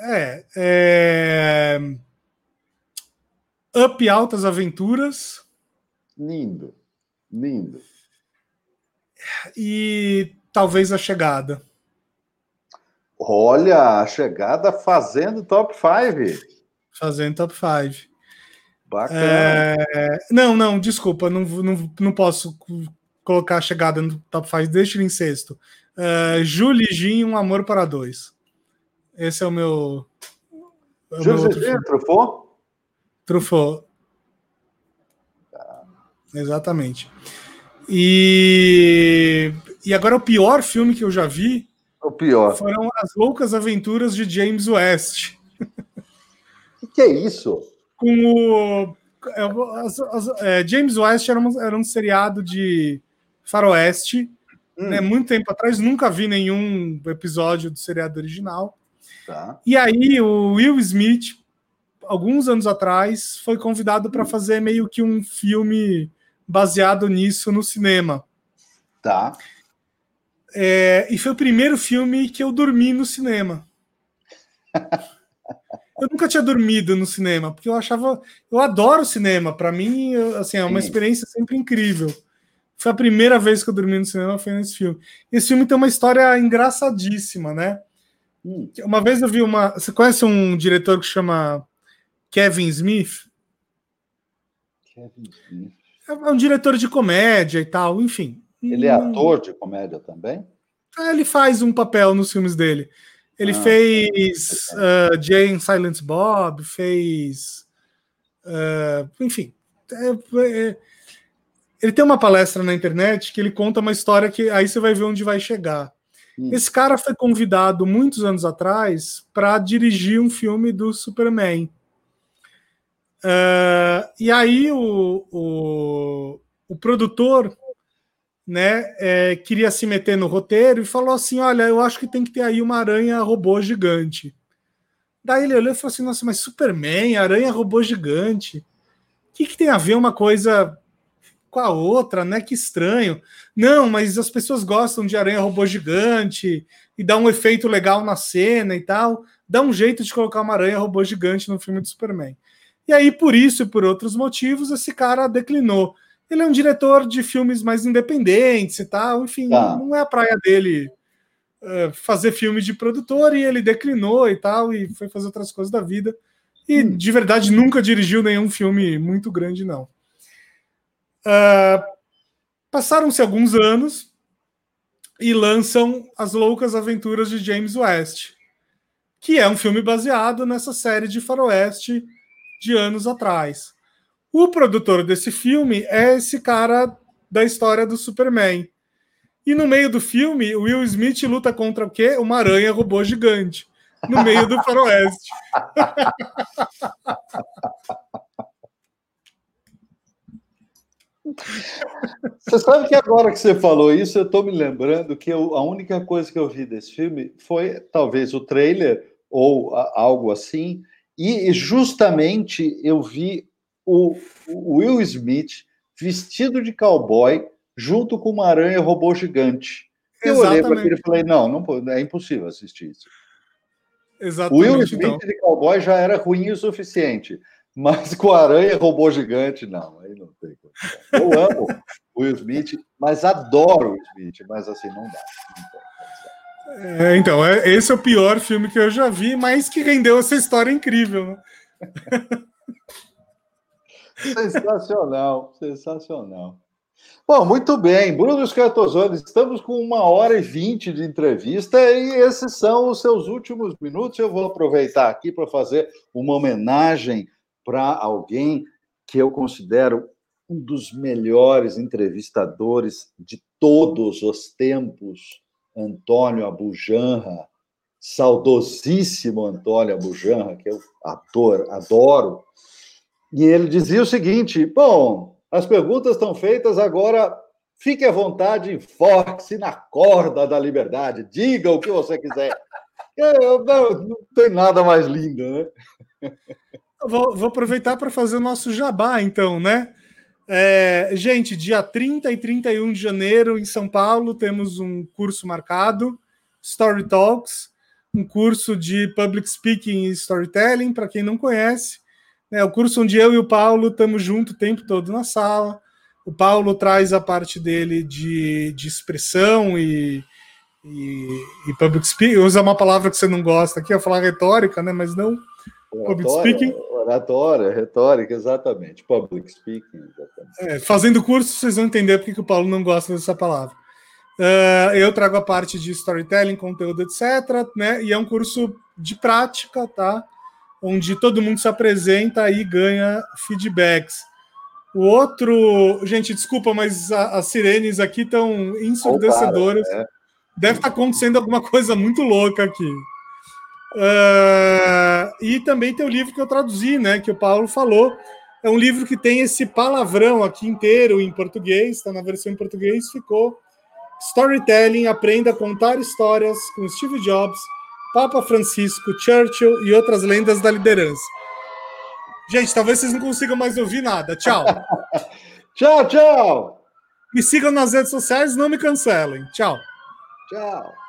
É, é... Up Altas Aventuras. Lindo, lindo. E talvez A Chegada. Olha, a chegada fazendo top 5. Fazendo top 5. Bacana. É... Não, não, desculpa, não, não, não posso colocar a chegada no top 5, deixa ele em sexto. Uh, Julie Jean, Um Amor para Dois. Esse é o meu. É Julie Jean, Truffaut? Truffaut. Exatamente. E, e agora o pior filme que eu já vi. O pior. Foram As Loucas Aventuras de James West. O que, que é isso? Com o. É, as, as, é, James West era um, era um seriado de faroeste, hum. né, muito tempo atrás, nunca vi nenhum episódio do seriado original. Tá. E aí o Will Smith, alguns anos atrás, foi convidado para fazer meio que um filme baseado nisso no cinema. Tá. É, e foi o primeiro filme que eu dormi no cinema. eu nunca tinha dormido no cinema, porque eu achava. Eu adoro cinema. Para mim, assim, é uma Sim. experiência sempre incrível. Foi a primeira vez que eu dormi no cinema, foi nesse filme. Esse filme tem uma história engraçadíssima, né? Hum. Uma vez eu vi uma. Você conhece um diretor que chama Kevin Smith? Kevin Smith. É um diretor de comédia e tal, enfim. Ele é hum. ator de comédia também? É, ele faz um papel nos filmes dele. Ele ah, fez uh, Jane Silent Bob, fez. Uh, enfim. É, é, ele tem uma palestra na internet que ele conta uma história que aí você vai ver onde vai chegar. Hum. Esse cara foi convidado muitos anos atrás para dirigir um filme do Superman. Uh, e aí o, o, o produtor né, é, queria se meter no roteiro e falou assim: Olha, eu acho que tem que ter aí uma aranha robô gigante. Daí ele olhou e falou assim: Nossa, mas Superman, aranha robô gigante. O que, que tem a ver uma coisa com a outra, né? Que estranho. Não, mas as pessoas gostam de aranha robô gigante e dá um efeito legal na cena e tal. Dá um jeito de colocar uma aranha robô gigante no filme do Superman. E aí, por isso e por outros motivos, esse cara declinou. Ele é um diretor de filmes mais independentes e tal, enfim, tá. não é a praia dele uh, fazer filme de produtor e ele declinou e tal, e foi fazer outras coisas da vida. E hum. de verdade nunca dirigiu nenhum filme muito grande, não. Uh, Passaram-se alguns anos e lançam As Loucas Aventuras de James West, que é um filme baseado nessa série de faroeste de anos atrás. O produtor desse filme é esse cara da história do Superman. E no meio do filme, Will Smith luta contra o quê? Uma aranha robô gigante. No meio do faroeste. Você sabe que agora que você falou isso, eu estou me lembrando que eu, a única coisa que eu vi desse filme foi talvez o trailer ou a, algo assim, e justamente eu vi o, o Will Smith vestido de cowboy junto com uma aranha robô gigante. Eu Exatamente. olhei para ele e falei: não, não, é impossível assistir isso. Exatamente. O Will Smith então. de cowboy já era ruim o suficiente. Mas com a aranha robô gigante, não, aí não tem Eu amo o Will Smith, mas adoro o Will Smith, mas assim, não dá. Não tem, é, então, é, esse é o pior filme que eu já vi, mas que rendeu essa história incrível. Né? sensacional, sensacional. Bom, muito bem. Bruno Scartozoni, estamos com uma hora e vinte de entrevista e esses são os seus últimos minutos. Eu vou aproveitar aqui para fazer uma homenagem para alguém que eu considero um dos melhores entrevistadores de todos os tempos, Antônio Abujanra, saudosíssimo Antônio Abujanra, que eu adoro, adoro. E ele dizia o seguinte: bom, as perguntas estão feitas, agora fique à vontade, enfoque-se na corda da liberdade, diga o que você quiser. Eu, não, não tem nada mais lindo, né? Vou, vou aproveitar para fazer o nosso jabá, então, né? É, gente, dia 30 e 31 de janeiro, em São Paulo, temos um curso marcado, Story Talks, um curso de public speaking e storytelling, para quem não conhece. É o curso onde eu e o Paulo estamos juntos o tempo todo na sala. O Paulo traz a parte dele de, de expressão e, e, e public speaking. Usa uma palavra que você não gosta aqui, eu falar retórica, né? Mas não public speaking. Oratória, retórica, exatamente. Public speaking, exatamente. É, fazendo curso, vocês vão entender porque que o Paulo não gosta dessa palavra. Uh, eu trago a parte de storytelling, conteúdo, etc. Né? E é um curso de prática, tá? Onde todo mundo se apresenta e ganha feedbacks. O outro, gente, desculpa, mas a, as sirenes aqui estão ensurdecedoras. Oh, Deve estar tá acontecendo alguma coisa muito louca aqui. Uh, e também tem o livro que eu traduzi, né? Que o Paulo falou. É um livro que tem esse palavrão aqui inteiro em português, está na versão em português, ficou Storytelling, aprenda a contar histórias com Steve Jobs, Papa Francisco, Churchill e outras lendas da liderança. Gente, talvez vocês não consigam mais ouvir nada. Tchau. tchau, tchau. Me sigam nas redes sociais, não me cancelem. Tchau. Tchau.